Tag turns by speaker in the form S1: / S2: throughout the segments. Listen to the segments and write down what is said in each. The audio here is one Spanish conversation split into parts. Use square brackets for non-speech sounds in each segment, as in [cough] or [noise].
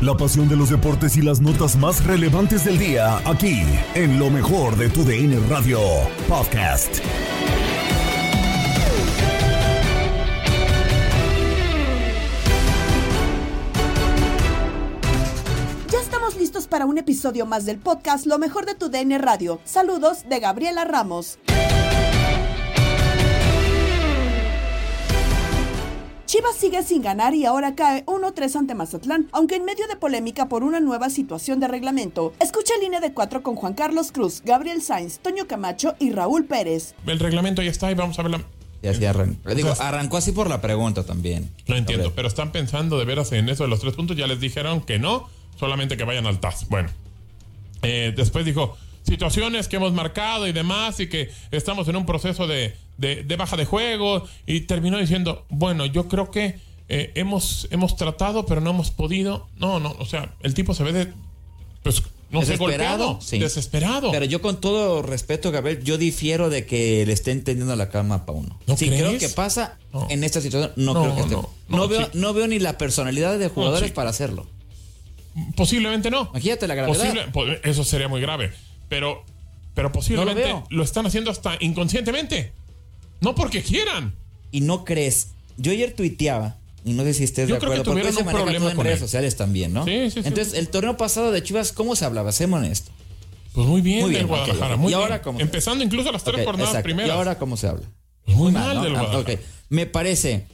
S1: La pasión de los deportes y las notas más relevantes del día, aquí, en lo mejor de tu DN Radio Podcast.
S2: Ya estamos listos para un episodio más del podcast Lo mejor de tu DN Radio. Saludos de Gabriela Ramos. Chivas sigue sin ganar y ahora cae 1-3 ante Mazatlán, aunque en medio de polémica por una nueva situación de reglamento. Escucha línea de 4 con Juan Carlos Cruz, Gabriel Sainz, Toño Camacho y Raúl Pérez.
S3: El reglamento ya está y vamos a ver la...
S4: Y así arrancó. Digo, arrancó así por la pregunta también.
S3: Lo entiendo, pero están pensando de veras en eso de los tres puntos. Ya les dijeron que no, solamente que vayan al TAS. Bueno, eh, después dijo situaciones que hemos marcado y demás y que estamos en un proceso de, de, de baja de juego y terminó diciendo, bueno, yo creo que eh, hemos, hemos tratado pero no hemos podido. No, no, o sea, el tipo se ve de... Pues, no sé, golpeado,
S4: sí.
S3: desesperado.
S4: Pero yo con todo respeto, Gabriel, yo difiero de que le estén tendiendo la cama a Pauno.
S3: ¿No
S4: sí,
S3: crees?
S4: creo que pasa
S3: No.
S4: en esta situación. No,
S3: No,
S4: creo que esté.
S3: no,
S4: veo,
S3: sí.
S4: no veo ni la personalidad de jugadores
S3: sí.
S4: para hacerlo.
S3: Posiblemente no.
S4: Imagínate la gravedad.
S3: Posible- eso sería muy grave. Pero, pero posiblemente lo, están haciendo hasta inconscientemente. No porque quieran.
S4: Y no crees. Yo ayer tuiteaba, y no sé si estés
S3: Yo
S4: de
S3: creo que
S4: acuerdo, porque
S3: tuvieron
S4: se
S3: un
S4: maneja
S3: problema
S4: todo en
S3: con
S4: redes
S3: él.
S4: sociales también, ¿no?
S3: Sí, sí, sí.
S4: Entonces, el torneo pasado de Chivas, ¿cómo se hablaba? Sémonos honesto.
S3: Pues muy bien,
S4: Muy bien,
S3: del Guadalajara.
S4: ok.
S3: Muy
S4: ¿Y
S3: bien.
S4: ahora cómo?
S3: Empezando incluso las tres
S4: Ok,
S3: jornadas
S4: exacto.
S3: primeras.
S4: ¿Y ahora cómo se habla?
S3: Muy
S4: Mal,
S3: mal
S4: ¿no?
S3: del
S4: Ah,
S3: Guadalajara.
S4: ok. Me parece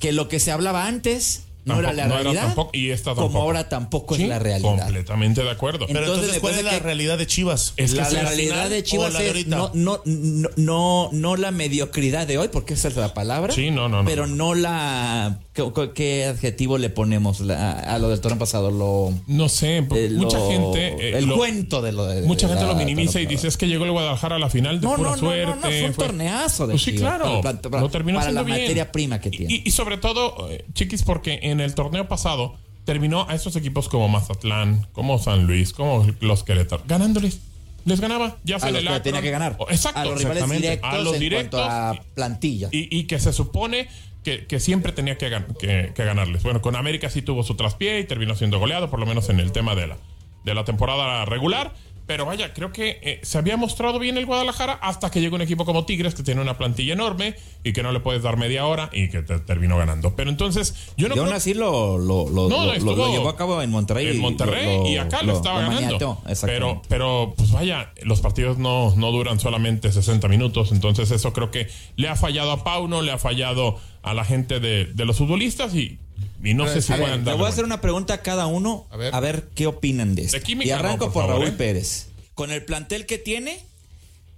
S4: que lo que se hablaba antes no era la
S3: no era
S4: realidad.
S3: tampoco- y esta tampoco.
S4: Como ahora tampoco
S3: Sí,
S4: es la realidad.
S3: Completamente de acuerdo.
S5: Pero
S4: Entonces,
S5: entonces, ¿cuál es la realidad de Chivas?
S3: Es
S4: la, la realidad de Chivas
S5: la de
S4: es
S5: ahorita?
S4: no, no, no, no, no la mediocridad de hoy, porque esa es la palabra.
S3: Sí, no, no, no.
S4: Pero no la. ¿Qué, qué adjetivo le ponemos a lo del torneo pasado? Lo,
S3: no sé,
S4: eh,
S3: mucha
S4: lo-
S3: gente. eh,
S4: el
S3: lo-
S4: cuento de lo de.
S3: Mucha
S4: de
S3: gente
S4: la
S3: lo minimiza y dice es que llegó el Guadalajara a la final de
S4: No,
S3: pura
S4: no, no,
S3: suerte.
S4: no, no, fue un torneazo de
S3: Pues sí, claro.
S4: para- para-
S3: lo terminó
S4: para la
S3: bien.
S4: materia prima que tiene.
S3: Y, y sobre todo, eh, chiquis, porque en el torneo pasado terminó a esos equipos como Mazatlán, como San Luis, como los Querétaro, ganándoles. Les ganaba, ya sea
S4: a los
S3: el
S4: que tenía que ganar.
S3: O- Exacto,
S4: a los rivales directos,
S3: a los directos.
S4: a plantilla.
S3: Y, y que se supone que, que siempre tenía que, que- que ganarles. Bueno, con América sí tuvo su traspié y terminó siendo goleado, por lo menos en el tema de la, de la temporada regular. Pero vaya, creo que eh, se había mostrado bien el Guadalajara hasta que llegó un equipo como Tigres que tiene una plantilla enorme y que no le puedes dar media hora y que te terminó ganando. Pero entonces, yo no
S4: y aún
S3: creo-
S4: así lo, lo, lo,
S3: No,
S4: lo- llevó a cabo en Monterrey.
S3: en Monterrey y acá lo, estaba ganando. Pero, pero, pues vaya, los partidos no, no duran solamente 60 minutos. Entonces, eso creo que le ha fallado a Pauno, le ha fallado a la gente de, de los futbolistas y y no sé si
S4: A ver, le voy a hacer una pregunta a cada uno,
S5: A ver.
S4: a ver qué opinan de esto.
S3: De química
S4: y arranco
S3: no,
S4: por,
S3: por favor,
S4: Raúl
S3: ¿eh?
S4: Pérez. Con el plantel que tiene,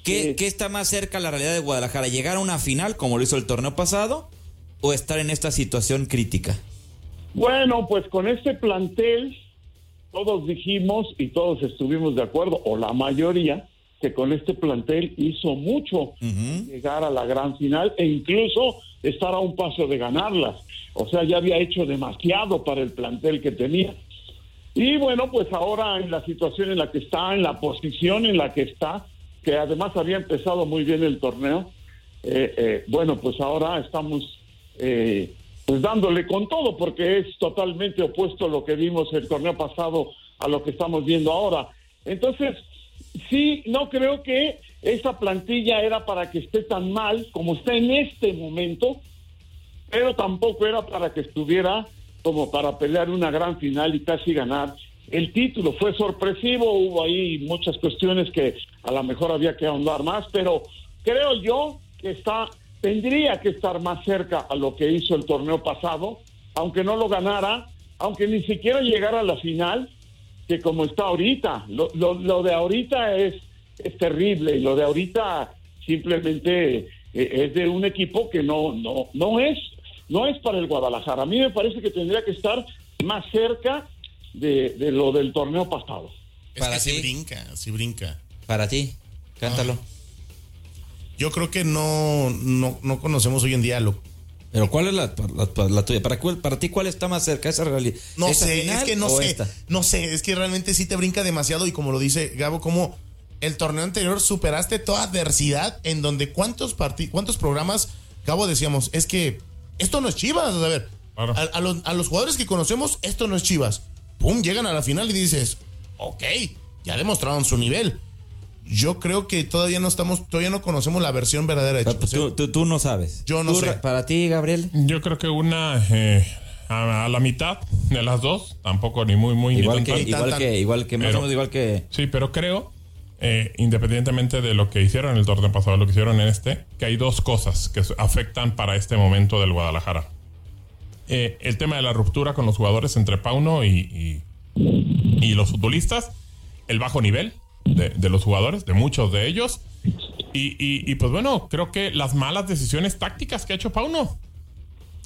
S4: ¿qué,
S6: Sí.
S4: qué está más cerca a la realidad de Guadalajara? ¿Llegar a una final como lo hizo el torneo pasado o estar en esta situación crítica?
S6: Bueno, pues con este plantel, todos dijimos y todos estuvimos de acuerdo, o la mayoría, que con este plantel hizo mucho llegar a la gran final e incluso estar a un paso de ganarlas. O sea, ya había hecho demasiado para el plantel que tenía. Y bueno, pues ahora en la situación en la que está, en la posición en la que está, que además había empezado muy bien el torneo, eh, eh, bueno, pues ahora estamos eh, pues dándole con todo, porque es totalmente opuesto a lo que vimos el torneo pasado a lo que estamos viendo ahora. Entonces, sí, no creo que esa plantilla era para que esté tan mal como está en este momento, pero tampoco era para que estuviera como para pelear una gran final y casi ganar el título. Fue sorpresivo, hubo ahí muchas cuestiones que a lo mejor había que ahondar más, pero creo yo que está tendría que estar más cerca a lo que hizo el torneo pasado, aunque no lo ganara, aunque ni siquiera llegara a la final, que como está ahorita. Lo, lo, lo de ahorita es, es terrible y lo de ahorita simplemente eh, es de un equipo que no, no, no es, no es para el Guadalajara. A mí me parece que tendría que estar más cerca de, de lo del torneo pasado.
S5: Es
S4: Para
S5: que sí
S4: ti.
S5: brinca, sí brinca.
S4: Para ti, cántalo.
S5: Yo creo que no, no, no conocemos hoy en día lo.
S4: Pero ¿cuál es la, la- la tuya? ¿Para, cuál- para ti cuál está más cerca? ¿Esa realidad?
S5: No
S4: ¿Esa
S5: sé,
S4: final
S5: es que no sé.
S4: esta?
S5: No sé, es que realmente sí te brinca demasiado y como lo dice Gabo, como el torneo anterior superaste toda adversidad en donde cuántos cuántos programas, Gabo, decíamos, es que esto no es Chivas, a ver,
S3: Claro.
S5: a, a los, a los jugadores que conocemos, esto no es Chivas. Pum, llegan a la final y dices, ok, ya demostraron su nivel. Yo creo que todavía no estamos, todavía no conocemos la versión verdadera de
S4: Pero, pues,
S5: Chivas.
S4: tú, tú- tú no sabes.
S5: Yo no
S4: Tú,
S5: sé.
S4: Ra- Para ti, Gabriel.
S3: Yo creo que una eh, a, a la mitad de las dos, tampoco ni muy, muy,
S4: Igual que,
S3: tan.
S4: igual
S5: tan.
S4: que, igual que, más o menos igual que.
S3: Sí, pero creo, eh, independientemente de lo que hicieron en el torneo pasado, lo que hicieron en este, que hay dos cosas que afectan para este momento del Guadalajara. Eh, el tema de la ruptura con los jugadores entre Pauno y, y- y los futbolistas, el bajo nivel de, los jugadores, de muchos de ellos, y, y- y, pues bueno, creo que las malas decisiones tácticas que ha hecho Pauno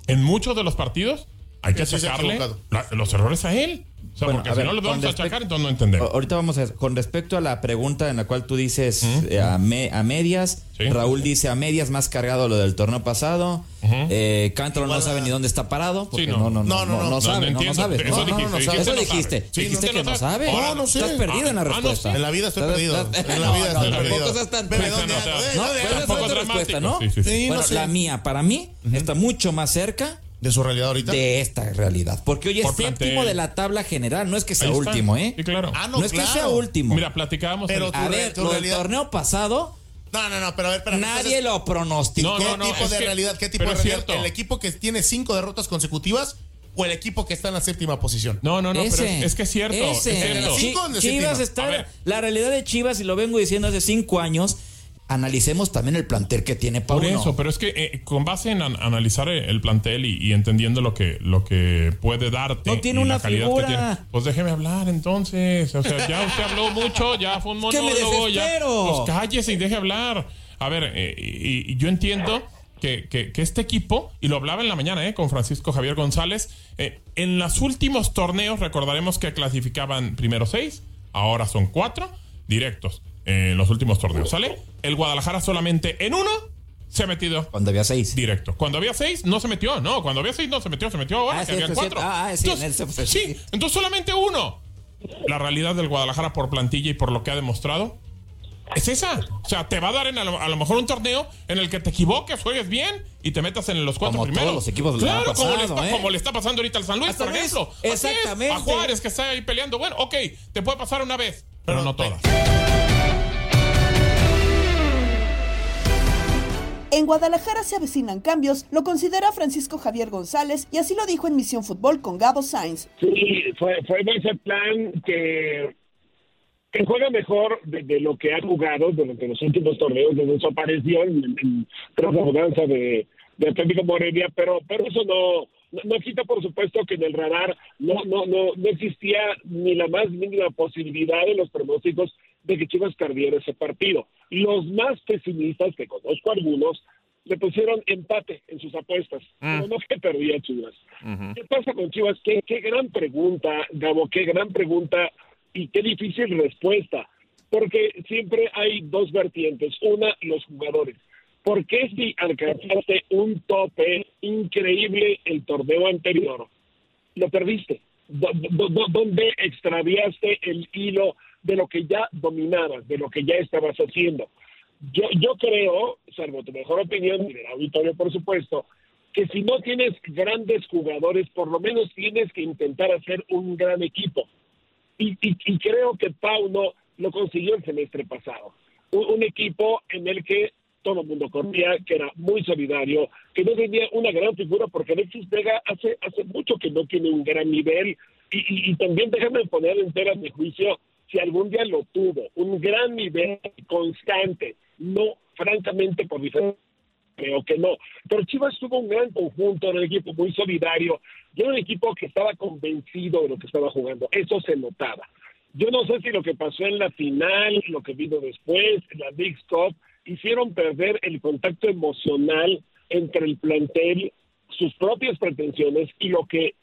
S3: en muchos de los partidos, hay que
S5: equivocado.
S3: la- los errores a él. O sea,
S4: Bueno,
S3: porque
S4: a
S3: si
S4: ver,
S3: no los vamos a achacar, entonces no entendemos.
S4: Ahorita vamos a ver, con respecto a la pregunta en la cual tú dices eh, a, me- a medias,
S3: Sí.
S4: Raúl dice a medias más cargado lo del torneo pasado, eh, Cántaro no sabe
S5: a-
S4: ni dónde está parado, porque
S3: Sí,
S4: no,
S3: no.
S4: no, no, no,
S5: No, no, no,
S4: no
S5: no,
S4: sabe,
S3: no
S4: no, sabe.
S3: Eso
S4: No, no,
S3: dijiste,
S4: no, no
S3: dijiste.
S4: Eso que
S3: no
S4: no
S3: sabe.
S5: No, no sé.
S4: Estás perdido en la
S3: Ah, ah, no,
S4: respuesta.
S3: sí.
S5: En la vida estoy
S4: Estás-
S5: perdido.
S4: estás-
S5: En la vida
S4: No,
S5: estoy
S4: no,
S5: perdido.
S4: tampoco seas tan-
S5: Bebe,
S3: Pues,
S5: ¿dónde
S3: no, tampoco
S4: respuesta, ¿no? la mía, para mí, está mucho más cerca
S5: De su realidad ahorita.
S4: de esta realidad. Porque hoy es
S3: Por
S4: séptimo
S3: plantel.
S4: de la tabla general, no es que sea
S3: Ahí está.
S4: último, ¿eh?
S3: Sí, claro.
S5: Ah,
S4: No,
S5: no,
S4: es que sea último.
S3: Mira, platicábamos.
S5: Pero
S3: el-
S5: tú-
S4: a ver,
S5: tu
S4: lo del
S5: realidad-
S4: torneo pasado,
S5: No, no, no, pero a ver, espérame.
S4: nadie
S5: Entonces,
S4: lo pronosticó.
S3: No,
S5: ¿Qué
S3: no, no,
S5: tipo de
S3: que-
S5: realidad? ¿Qué tipo
S3: pero
S5: de realidad?
S3: cierto.
S5: ¿El equipo que tiene cinco derrotas consecutivas o el equipo que está en la séptima posición?
S3: No, no, no,
S4: ese,
S3: pero es, es que es cierto.
S4: ese.
S3: es cierto.
S4: Chivas está. La realidad de Chivas, y lo vengo diciendo hace cinco años, analicemos también el plantel que tiene
S3: Por
S4: Pauno.
S3: eso, pero es que eh, con base en an- analizar el el plantel y, y entendiendo lo que, lo que puede darte.
S4: No tiene
S3: y
S4: una
S3: la calidad
S4: figura.
S3: que tiene, pues déjeme hablar entonces. O sea, ya usted habló mucho, ya fue un [laughs] monólogo, ya. Pues cállese y deje hablar. A ver, eh, y, y yo entiendo que, que- que este equipo, y lo hablaba en la mañana eh, con Francisco Javier González, eh, en los últimos torneos recordaremos que clasificaban primero seis, ahora son cuatro directos eh, en los últimos torneos, ¿sale? El Guadalajara solamente en uno se ha metido
S4: Cuando había seis.
S3: directo. Cuando había seis, no se metió. No, cuando había seis, no se metió. Se metió ahora,
S4: Ah,
S3: que
S4: sí,
S3: habían
S4: sí,
S3: cuatro.
S4: ah, ah, sí, en ese-
S3: entonces,
S4: sí.
S3: entonces solamente uno. La realidad del Guadalajara por plantilla y por lo que ha demostrado es esa. O sea, te va a dar en a, lo, a lo mejor un torneo en el que te equivoques, juegues bien y te metas en los cuatro
S4: Como
S3: primeros.
S4: todos los equipos
S3: claro,
S4: año
S3: como, le
S4: pasado,
S3: está,
S4: ¿eh?
S3: como le está pasando ahorita al San Luis,
S4: San
S3: por
S4: Luis,
S3: ejemplo. Así es,
S4: exactamente.
S3: a Juárez que está ahí peleando. Bueno, ok, te puede pasar una vez, pero,
S5: Pero-
S3: no todas.
S2: En Guadalajara se avecinan cambios, lo considera Francisco Javier González y así lo dijo en Misión Fútbol con Gabo Sainz.
S6: Sí, fue, fue ese plan que, juega mejor de, de lo que ha jugado durante los últimos torneos desde su aparición en, tras la mudanza de, de Atlético Morelia, pero, pero eso no,
S7: No, no quita, por supuesto, que en el radar no, no, no, no existía ni la más mínima posibilidad en los pronósticos de que Chivas perdiera ese partido. Los más pesimistas, que conozco algunos, le pusieron empate en sus apuestas, pero no que perdía Chivas. ¿Qué pasa con Chivas? Qué, qué gran pregunta, Gabo, qué gran pregunta y qué difícil respuesta, porque siempre hay dos vertientes. Una, los jugadores. ¿Por qué si alcanzaste un tope increíble el torneo anterior, lo perdiste? ¿Dó- dó- dó- ¿Dónde extraviaste el hilo de lo que ya dominabas, de lo que ya estabas haciendo? Yo, yo creo, salvo tu mejor opinión, del auditorio por supuesto, que si no tienes grandes jugadores, por lo menos tienes que intentar hacer un gran equipo. Y, y- creo que Pauno lo consiguió el semestre pasado. Un, equipo en el que todo el mundo corría, que era muy solidario, que no tenía una gran figura, porque Alexis Vega hace, hace mucho que no tiene un gran nivel. Y, y- también déjame poner en tela de juicio si algún día lo tuvo, un gran nivel constante, no francamente por diferencia creo que no. Pero Chivas tuvo un gran conjunto, era un equipo muy solidario, y era un equipo que estaba convencido de lo que estaba jugando, eso se notaba. Yo no sé si lo que pasó en la final, lo que vino después, en la Big Cup, hicieron perder el contacto emocional entre el plantel, sus propias pretensiones y lo que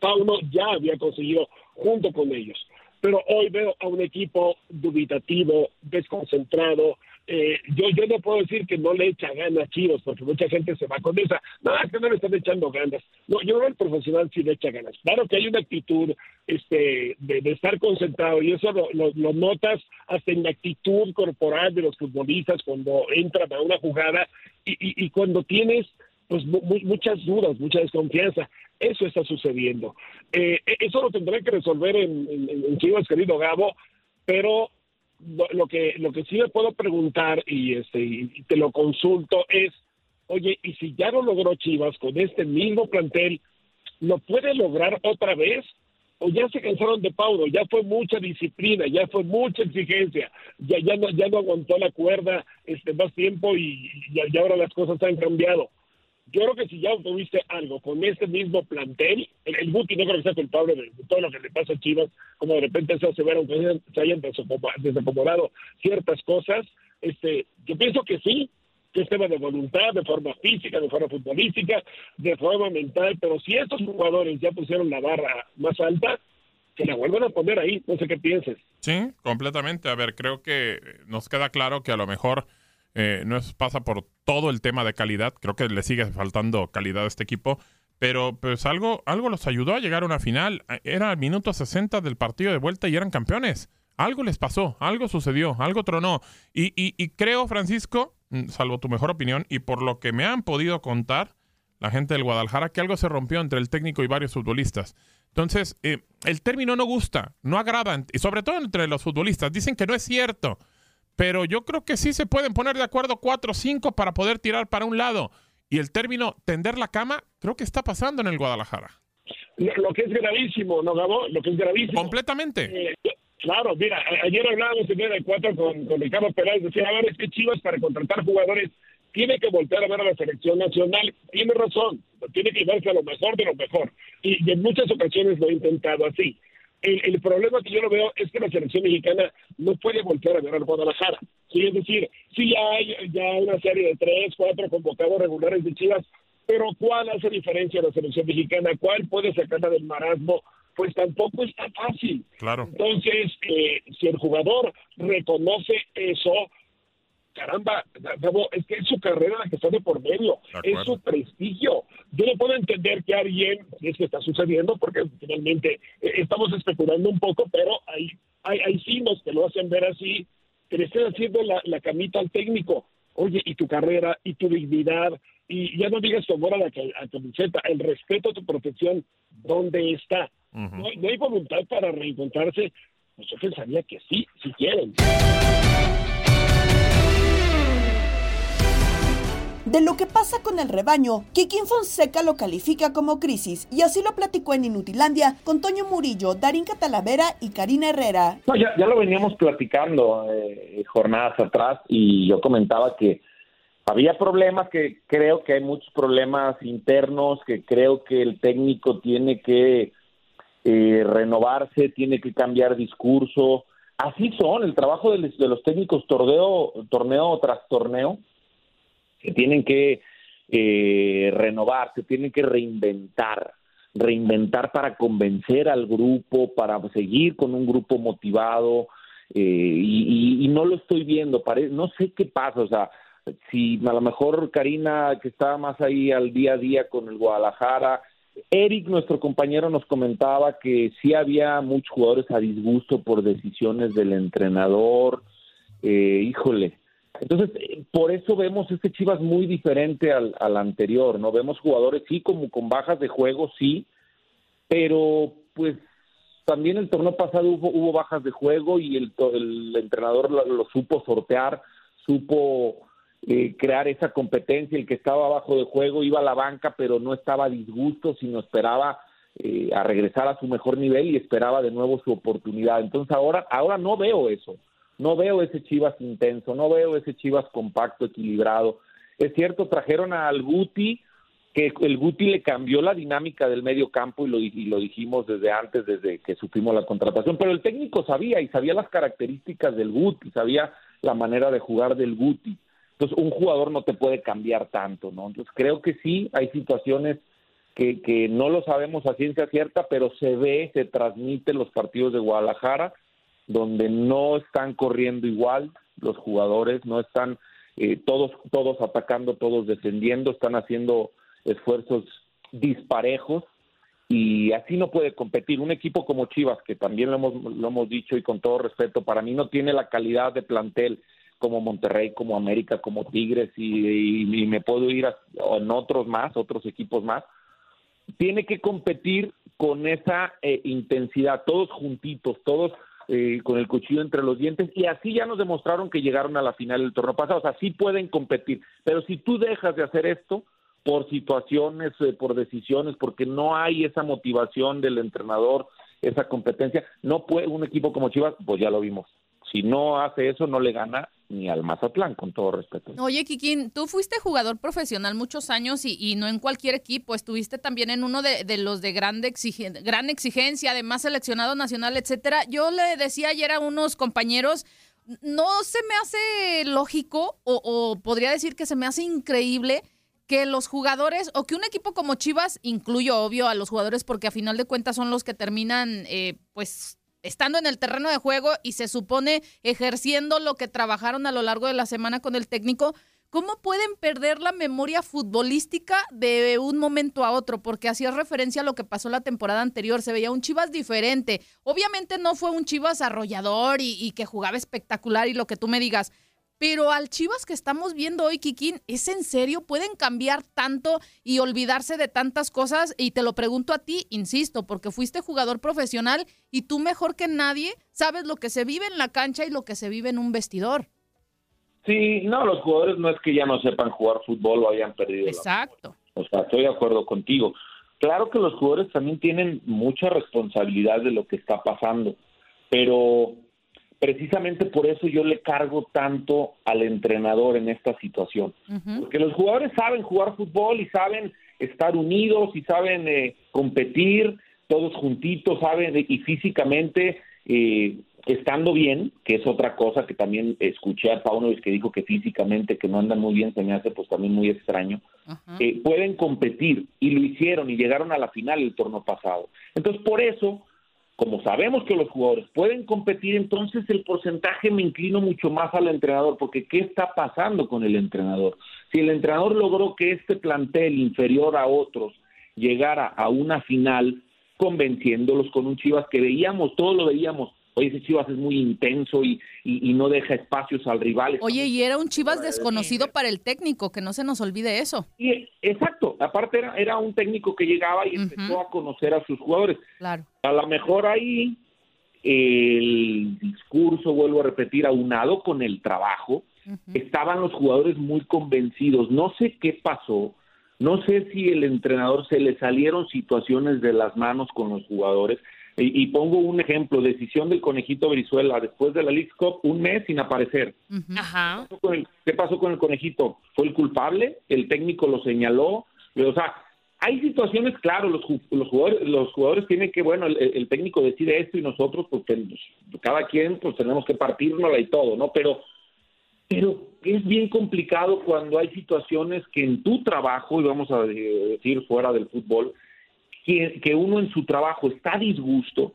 S7: Pauno ya había conseguido junto con ellos. Pero hoy veo a un equipo dubitativo, desconcentrado. Eh, yo, yo no puedo decir que no le echa ganas a porque mucha gente se va con esa. No, es que no le están echando ganas. No, yo que el profesional sí le echa ganas. Claro que hay una actitud este, de, estar concentrado y eso lo, lo- notas hasta en la actitud corporal de los futbolistas cuando entran a una jugada y, y- y cuando tienes pues mu- mu- muchas dudas, mucha desconfianza. Eso está sucediendo. Eh, e- eso lo tendrá que resolver en, Chivas, querido Gabo, pero lo, lo que lo que sí me puedo preguntar y este y te lo consulto es, oye, y si ya lo logró Chivas con este mismo plantel, ¿lo puede lograr otra vez? o ya se cansaron de Paulo, ya fue mucha disciplina, ya fue mucha exigencia, ya ya no ya no aguantó la cuerda este más tiempo y, y, y ahora las cosas han cambiado. Yo creo que si ya tuviste algo con este mismo plantel, el, el Guti no creo que sea culpable de, todo lo que le pasa a Chivas, como de repente se hace ver, aunque se hayan- desacomodado ciertas cosas, este, yo pienso que sí, que es tema de voluntad, de forma física, de forma futbolística, de forma mental, pero si estos jugadores ya pusieron la barra más alta, que la vuelvan a poner ahí, no sé qué pienses.
S3: Sí, completamente. A ver, creo que nos queda claro que a lo mejor eh, no pasa por todo el tema de calidad. Creo que le sigue faltando calidad a este equipo. Pero pues algo, algo los ayudó a llegar a una final. Era el minuto 60 del partido de vuelta y eran campeones. Algo les pasó, algo sucedió, algo tronó. Y, y, y creo, Francisco, mm, salvo tu mejor opinión, y por lo que me han podido contar la gente del Guadalajara, que algo se rompió entre el técnico y varios futbolistas. Entonces, eh, el término no gusta, no agrada, y sobre todo entre los futbolistas. Dicen que no es cierto, pero yo creo que sí se pueden poner de acuerdo cuatro o cinco para poder tirar para un lado. Y el término tender la cama, creo que está pasando en el Guadalajara.
S7: Lo, lo que es gravísimo, ¿no, Gabo? Lo que es gravísimo.
S3: Completamente.
S7: Eh, claro, mira, ayer hablábamos en el 4 con, con Ricardo Peláez, decía, a ver, es que Chivas para contratar jugadores tiene que voltear a ver a la selección nacional. Tiene razón, tiene que verse a lo mejor de lo mejor. Y, y en muchas ocasiones lo ha intentado así. El, el problema que yo lo veo es que la selección mexicana no puede voltear a ver al Guadalajara. Sí, es decir, sí hay ya una serie de tres, cuatro convocados regulares de Chivas, pero ¿cuál hace diferencia a la selección mexicana? ¿Cuál puede sacarla del marasmo? Pues tampoco está fácil.
S3: Claro.
S7: Entonces, eh, si el jugador reconoce eso, caramba, es que es su carrera la que está de por medio, es su prestigio. Yo no puedo entender que alguien, y es que está sucediendo, porque finalmente eh, estamos especulando un poco, pero hay, hay, hay signos que lo hacen ver así, que le estén haciendo la, la camita al técnico. Oye, y tu carrera, y tu dignidad, y ya no digas tu amor a la a camiseta, el respeto a tu profesión, ¿dónde está? No, no hay voluntad para reencontrarse. Pues yo pensaría que sí, si quieren.
S2: De lo que pasa con el rebaño, Kikín Fonseca lo califica como crisis y así lo platicó en Inutilandia con Toño Murillo, Darín Catalavera y Karina Herrera.
S8: No, ya, ya lo veníamos platicando eh, jornadas atrás y yo comentaba que había problemas que creo que hay muchos problemas internos, que creo que el técnico tiene que eh, renovarse, tiene que cambiar discurso. Así son, el trabajo de, los- técnicos torneo tras torneo, que tienen que eh, renovarse, tienen que reinventar, reinventar para convencer al grupo, para seguir con un grupo motivado, eh, y no lo estoy viendo, pare- no sé qué pasa, o sea, si a lo mejor Karina, que está más ahí al día a día con el Guadalajara, Eric, nuestro compañero, nos comentaba que sí había muchos jugadores a disgusto por decisiones del entrenador, eh, híjole. Entonces, por eso vemos este Chivas muy diferente al, anterior, ¿no? Vemos jugadores, sí, como con bajas de juego, sí, pero pues también el torneo pasado hubo, hubo bajas de juego y el, el entrenador lo, lo supo sortear, supo eh, crear esa competencia. El que estaba abajo de juego iba a la banca, pero no estaba a disgusto, sino esperaba eh, a regresar a su mejor nivel y esperaba de nuevo su oportunidad. Entonces ahora, ahora no veo eso. No veo ese Chivas intenso, no veo ese Chivas compacto, equilibrado. Es cierto, trajeron al Guti, que el Guti le cambió la dinámica del medio campo y lo, y lo dijimos desde antes, desde que supimos la contratación, pero el técnico sabía y sabía las características del Guti, sabía la manera de jugar del Guti. Entonces, un jugador no te puede cambiar tanto, ¿no? Entonces, creo que sí, hay situaciones que, que no lo sabemos a ciencia cierta, pero se ve, se transmite en los partidos de Guadalajara, donde no están corriendo igual los jugadores, no están eh, todos, todos atacando, todos defendiendo, están haciendo esfuerzos disparejos y así no puede competir. Un equipo como Chivas, que también lo hemos, lo hemos dicho y con todo respeto, para mí no tiene la calidad de plantel como Monterrey, como América, como Tigres y, me puedo ir a, en otros más, otros equipos más, tiene que competir con esa eh, intensidad, todos juntitos, todos eh, con el cuchillo entre los dientes, y así ya nos demostraron que llegaron a la final del torneo pasado, o sea, sí pueden competir, pero si tú dejas de hacer esto por situaciones, eh, por decisiones, porque no hay esa motivación del entrenador, esa competencia, no puede un equipo como Chivas, pues ya lo vimos, si no hace eso no le gana ni al Mazatlán, con todo respeto.
S9: Oye, Kikín, tú fuiste jugador profesional muchos años y, y no en cualquier equipo, estuviste también en uno de, de los de grande exigen- gran exigencia, además seleccionado nacional, etcétera. Yo le decía ayer a unos compañeros, no se me hace lógico o, o podría decir que se me hace increíble que los jugadores o que un equipo como Chivas, incluyo obvio a los jugadores porque a final de cuentas son los que terminan eh, pues estando en el terreno de juego y se supone ejerciendo lo que trabajaron a lo largo de la semana con el técnico, ¿cómo pueden perder la memoria futbolística de un momento a otro? Porque hacías referencia a lo que pasó la temporada anterior, se veía un Chivas diferente. Obviamente no fue un Chivas arrollador y, y que jugaba espectacular y lo que tú me digas, pero al Chivas que estamos viendo hoy, Kikín, ¿es en serio? ¿Pueden cambiar tanto y olvidarse de tantas cosas? Y te lo pregunto a ti, insisto, porque fuiste jugador profesional y tú mejor que nadie sabes lo que se vive en la cancha y lo que se vive en un vestidor.
S8: Sí, no, los jugadores no es que ya no sepan jugar fútbol o hayan perdido la
S9: Exacto.
S8: O sea, estoy de acuerdo contigo. Claro que los jugadores también tienen mucha responsabilidad de lo que está pasando, pero precisamente por eso yo le cargo tanto al entrenador en esta situación. Porque los jugadores saben jugar fútbol y saben estar unidos y saben eh, competir todos juntitos, saben y físicamente eh, estando bien, que es otra cosa que también escuché a Paunovic que dijo que físicamente que no andan muy bien, se me hace pues también muy extraño. Eh, pueden competir y lo hicieron y llegaron a la final el torneo pasado. Entonces, por eso, como sabemos que los jugadores pueden competir, entonces el porcentaje me inclino mucho más al entrenador, porque ¿qué está pasando con el entrenador? Si el entrenador logró que este plantel inferior a otros llegara a una final, convenciéndolos con un Chivas que veíamos, todos lo veíamos, oye, ese Chivas es muy intenso y, y, y no deja espacios al rival.
S9: Oye, y era un Chivas desconocido para el técnico, que no se nos olvide eso.
S8: Exacto. Aparte era, era un técnico que llegaba y empezó a conocer a sus jugadores.
S9: Claro.
S8: A lo mejor ahí el discurso, vuelvo a repetir, aunado con el trabajo, estaban los jugadores muy convencidos. No sé qué pasó, no sé si el entrenador se le salieron situaciones de las manos con los jugadores. Y, y pongo un ejemplo, decisión del conejito Brizuela después de la League Cup, un mes sin aparecer.
S10: Ajá.
S8: ¿Qué pasó con el- ¿Qué pasó con el conejito? ¿Fue el culpable? ¿El técnico lo señaló? O sea, hay situaciones, claro, los, los jugadores los jugadores tienen que, bueno, el, el técnico decide esto y nosotros, pues, ten- cada quien, pues, tenemos que partirnosla y todo, ¿no? Pero, pero es bien complicado cuando hay situaciones que en tu trabajo, y vamos a eh, decir fuera del fútbol, que, que uno en su trabajo está a disgusto,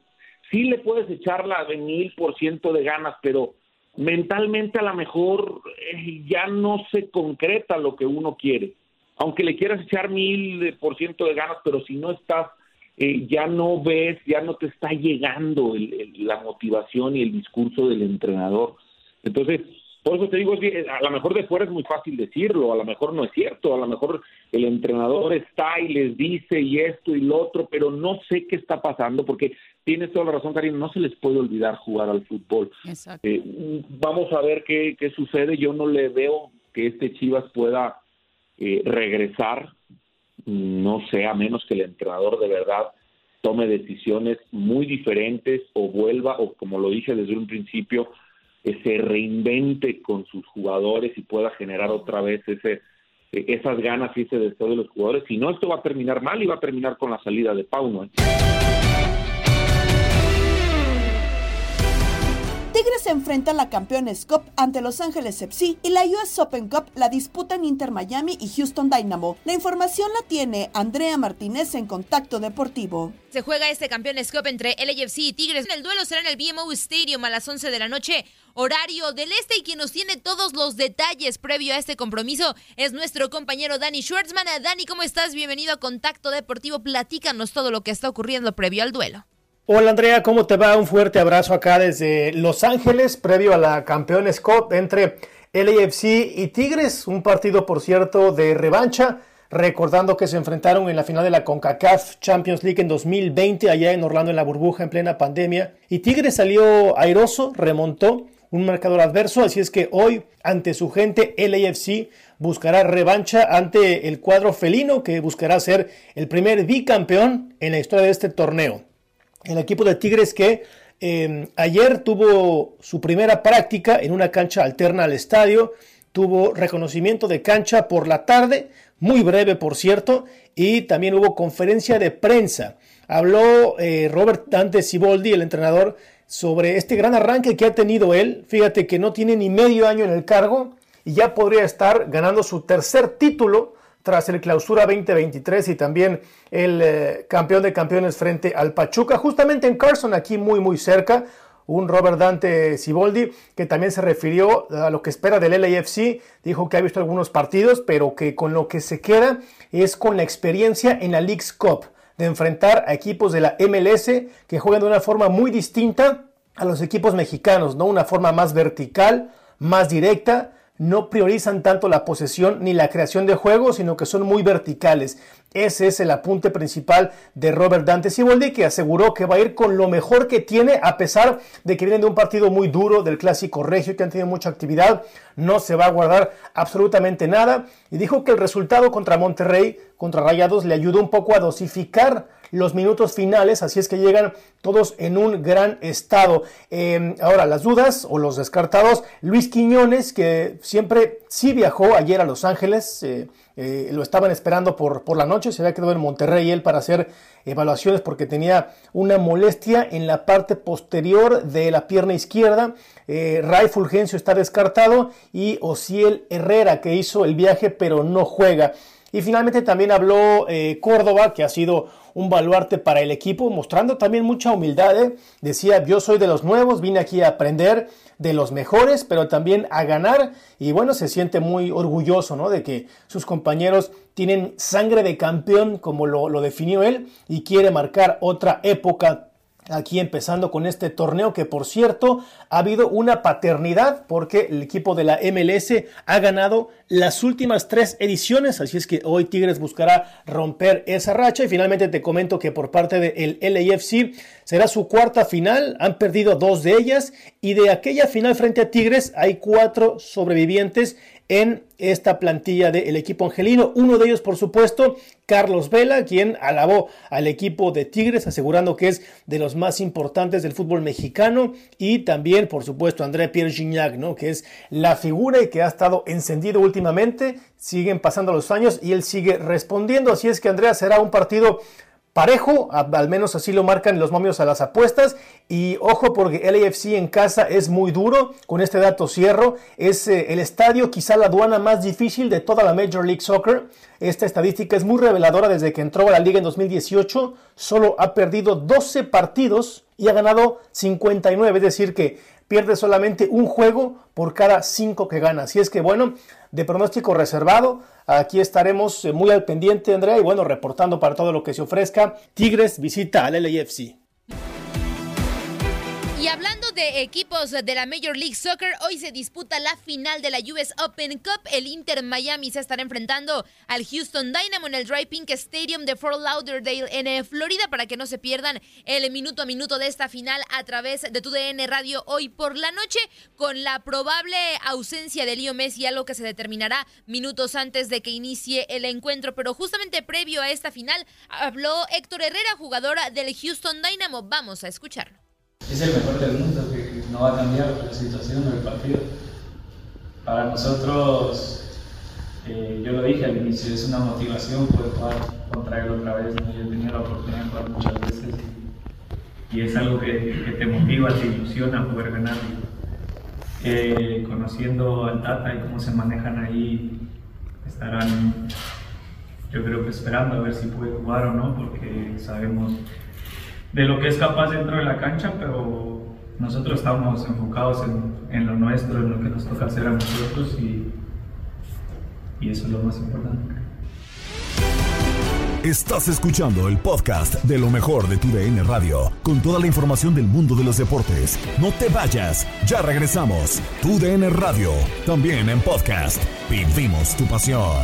S8: sí le puedes echar la de mil por ciento de ganas, pero mentalmente a lo mejor eh, ya no se concreta lo que uno quiere. Aunque le quieras echar mil por ciento de ganas, pero si no estás, eh, ya no ves, ya no te está llegando el- el- la motivación y el discurso del entrenador. Entonces, por eso te digo, bien, a lo mejor de fuera es muy fácil decirlo, a lo mejor no es cierto, a lo mejor el entrenador está y les dice y esto y lo otro, pero no sé qué está pasando porque tienes toda la razón, Karim, no se les puede olvidar jugar al fútbol.
S9: Exacto.
S8: Eh, vamos a ver qué, qué sucede. Yo no le veo que este Chivas pueda eh, regresar, no sé, a menos que el entrenador de verdad tome decisiones muy diferentes o vuelva, o como lo dije desde un principio, eh, se reinvente con sus jugadores y pueda generar otra vez ese eh, esas ganas y ese deseo de los jugadores. Si no, esto va a terminar mal y va a terminar con la salida de Pauno. ¿eh?
S2: Tigres se enfrenta a la Campeones Cup ante Los Ángeles FC y la US Open Cup la disputan Inter Miami y Houston Dynamo. La información la tiene Andrea Martínez en Contacto Deportivo.
S10: Se juega este Campeones Cup entre LAFC y Tigres. El duelo será en el BMO Stadium a las 11 de la noche, horario del este. Y quien nos tiene todos los detalles previo a este compromiso es nuestro compañero Dani Schwartzman. Dani, ¿cómo estás? Bienvenido a Contacto Deportivo. Platícanos todo lo que está ocurriendo previo al duelo.
S11: Hola Andrea, ¿cómo te va? Un fuerte abrazo acá desde Los Ángeles, previo a la Campeones Cup entre LAFC y Tigres, un partido por cierto de revancha, recordando que se enfrentaron en la final de la CONCACAF Champions League en 2020 allá en Orlando en la burbuja en plena pandemia y Tigres salió airoso, remontó un marcador adverso, así es que hoy ante su gente LAFC buscará revancha ante el cuadro felino que buscará ser el primer bicampeón en la historia de este torneo el equipo de Tigres que eh, ayer tuvo su primera práctica en una cancha alterna al estadio, tuvo reconocimiento de cancha por la tarde, muy breve por cierto, y también hubo conferencia de prensa. Habló eh, Robert Dante Siboldi, el entrenador, sobre este gran arranque que ha tenido él. Fíjate que no tiene ni medio año en el cargo y ya podría estar ganando su tercer título tras el clausura 2023 y también el eh, campeón de campeones frente al Pachuca, justamente en Carson, aquí muy muy cerca, un Robert Dante Siboldi que también se refirió a lo que espera del LAFC, dijo que ha visto algunos partidos, pero que con lo que se queda es con la experiencia en la League's Cup, de enfrentar a equipos de la MLS que juegan de una forma muy distinta a los equipos mexicanos, ¿no? Una forma más vertical, más directa, no priorizan tanto la posesión ni la creación de juego, sino que son muy verticales. Ese es el apunte principal de Robert Dante Siboldi, que aseguró que va a ir con lo mejor que tiene, a pesar de que vienen de un partido muy duro del clásico regio, que han tenido mucha actividad. No se va a guardar absolutamente nada. Y dijo que el resultado contra Monterrey, contra Rayados, le ayudó un poco a dosificar los minutos finales, así es que llegan todos en un gran estado. Eh, ahora, las dudas o los descartados, Luis Quiñones, que siempre sí viajó ayer a Los Ángeles, eh, eh, lo estaban esperando por, por la noche, se había quedado en Monterrey él para hacer evaluaciones porque tenía una molestia en la parte posterior de la pierna izquierda. Eh, Ray Fulgencio está descartado y Ociel Herrera que hizo el viaje pero no juega. Y finalmente también habló Córdoba, que ha sido un baluarte para el equipo, mostrando también mucha humildad. ¿eh? Decía, yo soy de los nuevos, vine aquí a aprender de los mejores, pero también a ganar. Y bueno, se siente muy orgulloso ¿no? de que sus compañeros tienen sangre de campeón, como lo, lo definió él, y quiere marcar otra época Aquí empezando con este torneo que por cierto ha habido una paternidad porque el equipo de la MLS ha ganado las últimas tres ediciones, así es que hoy Tigres buscará romper esa racha. Y finalmente te comento que por parte del LAFC será su cuarta final, han perdido dos de ellas. Y de aquella final frente a Tigres hay cuatro sobrevivientes en esta plantilla del equipo angelino. Uno de ellos, por supuesto, Carlos Vela, quien alabó al equipo de Tigres, asegurando que es de los más importantes del fútbol mexicano. Y también, por supuesto, André Pierre Gignac, ¿no? que es la figura y que ha estado encendido últimamente. Siguen pasando los años y él sigue respondiendo. Así es que, Andrea, será un partido parejo, al menos así lo marcan los momios a las apuestas. Y ojo porque el AFC en casa es muy duro, con este dato cierro, es eh, el estadio quizá la aduana más difícil de toda la Major League Soccer. Esta estadística es muy reveladora desde que entró a la liga en 2018, solo ha perdido 12 partidos y ha ganado 59, es decir que pierde solamente un juego por cada 5 que gana. Así es que bueno, de pronóstico reservado, Aquí estaremos eh, muy al pendiente, Andrea, y bueno, reportando para todo lo que se ofrezca. Tigres visita al LAFC.
S10: Y hablando de equipos de la Major League Soccer, hoy se disputa la final de la US Open Cup. El Inter Miami se estará enfrentando al Houston Dynamo en el Dry Pink Stadium de Fort Lauderdale en eh, Florida para que no se pierdan el minuto a minuto de esta final a través de TUDN Radio hoy por la noche con la probable ausencia de Leo Messi, algo que se determinará minutos antes de que inicie el encuentro. Pero justamente previo a esta final habló Héctor Herrera, jugadora del Houston Dynamo. Vamos a escucharlo
S12: es el mejor del mundo, que no va a cambiar la situación del partido. Para nosotros, eh, yo lo dije al inicio, es una motivación poder jugar contra él otra vez. Yo he tenido la oportunidad de jugar muchas veces y, es algo que, te motiva, te ilusiona poder ganar. Eh, conociendo al Tata y cómo se manejan ahí, estarán, yo creo que esperando a ver si puede jugar o no, porque sabemos de lo que es capaz dentro de la cancha, pero nosotros estamos enfocados en, lo nuestro, en lo que nos toca hacer a nosotros y, y eso es lo más importante.
S1: Estás escuchando el podcast de lo mejor de tu DN Radio, con toda la información del mundo de los deportes. No te vayas, ya regresamos. Tu DN Radio, también en podcast. Vivimos tu pasión.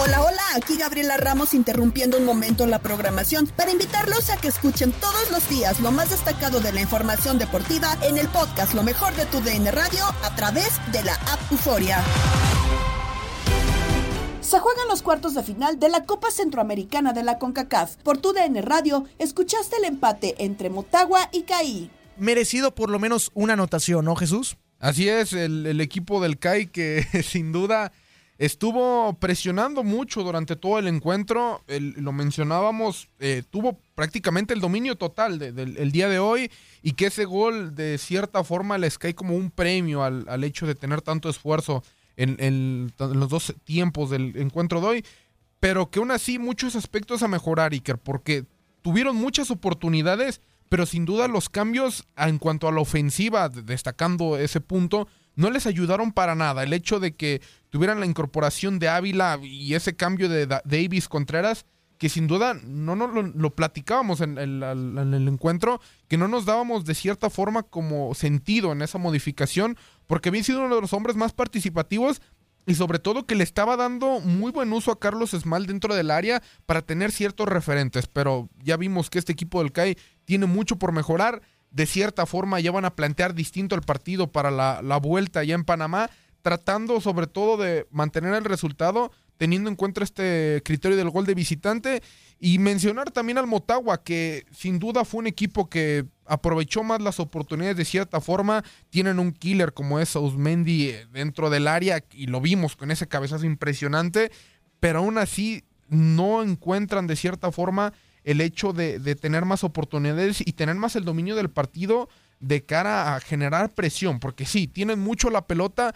S2: Hola, hola, aquí Gabriela Ramos interrumpiendo un momento la programación para invitarlos a que escuchen todos los días lo más destacado de la información deportiva en el podcast Lo mejor de tu DN Radio a través de la app Euforia. Se juegan los cuartos de final de la Copa Centroamericana de la CONCACAF. Por tu DN Radio, escuchaste el empate entre Motagua y CAI.
S13: Merecido por lo menos una anotación, ¿no, Jesús?
S14: Así es, el, el equipo del CAI que [laughs] sin duda estuvo presionando mucho durante todo el encuentro. lo mencionábamos, eh, tuvo prácticamente el dominio total del día de hoy y que ese gol de cierta forma les cae como un premio al, hecho de tener tanto esfuerzo en, los dos tiempos del encuentro de hoy. Pero que aún así muchos aspectos a mejorar, Iker, porque tuvieron muchas oportunidades, pero sin duda los cambios en cuanto a la ofensiva, destacando ese punto, no les ayudaron para nada. El hecho de que tuvieran la incorporación de Ávila y ese cambio de Davis Contreras, que sin duda no nos lo, platicábamos en, el encuentro, que no nos dábamos de cierta forma como sentido en esa modificación, porque había sido uno de los hombres más participativos y sobre todo que le estaba dando muy buen uso a Carlos Esmal dentro del área para tener ciertos referentes, pero ya vimos que este equipo del CAI tiene mucho por mejorar de cierta forma ya van a plantear distinto el partido para la, vuelta ya en Panamá, tratando sobre todo de mantener el resultado, teniendo en cuenta este criterio del gol de visitante. Y mencionar también al Motagua, que sin duda fue un equipo que aprovechó más las oportunidades de cierta forma. Tienen un killer como es Ausmendi eh, dentro del área y lo vimos con ese cabezazo impresionante, pero aún así no encuentran de cierta forma el hecho de, tener más oportunidades y tener más el dominio del partido de cara a generar presión, porque sí, tienen mucho la pelota,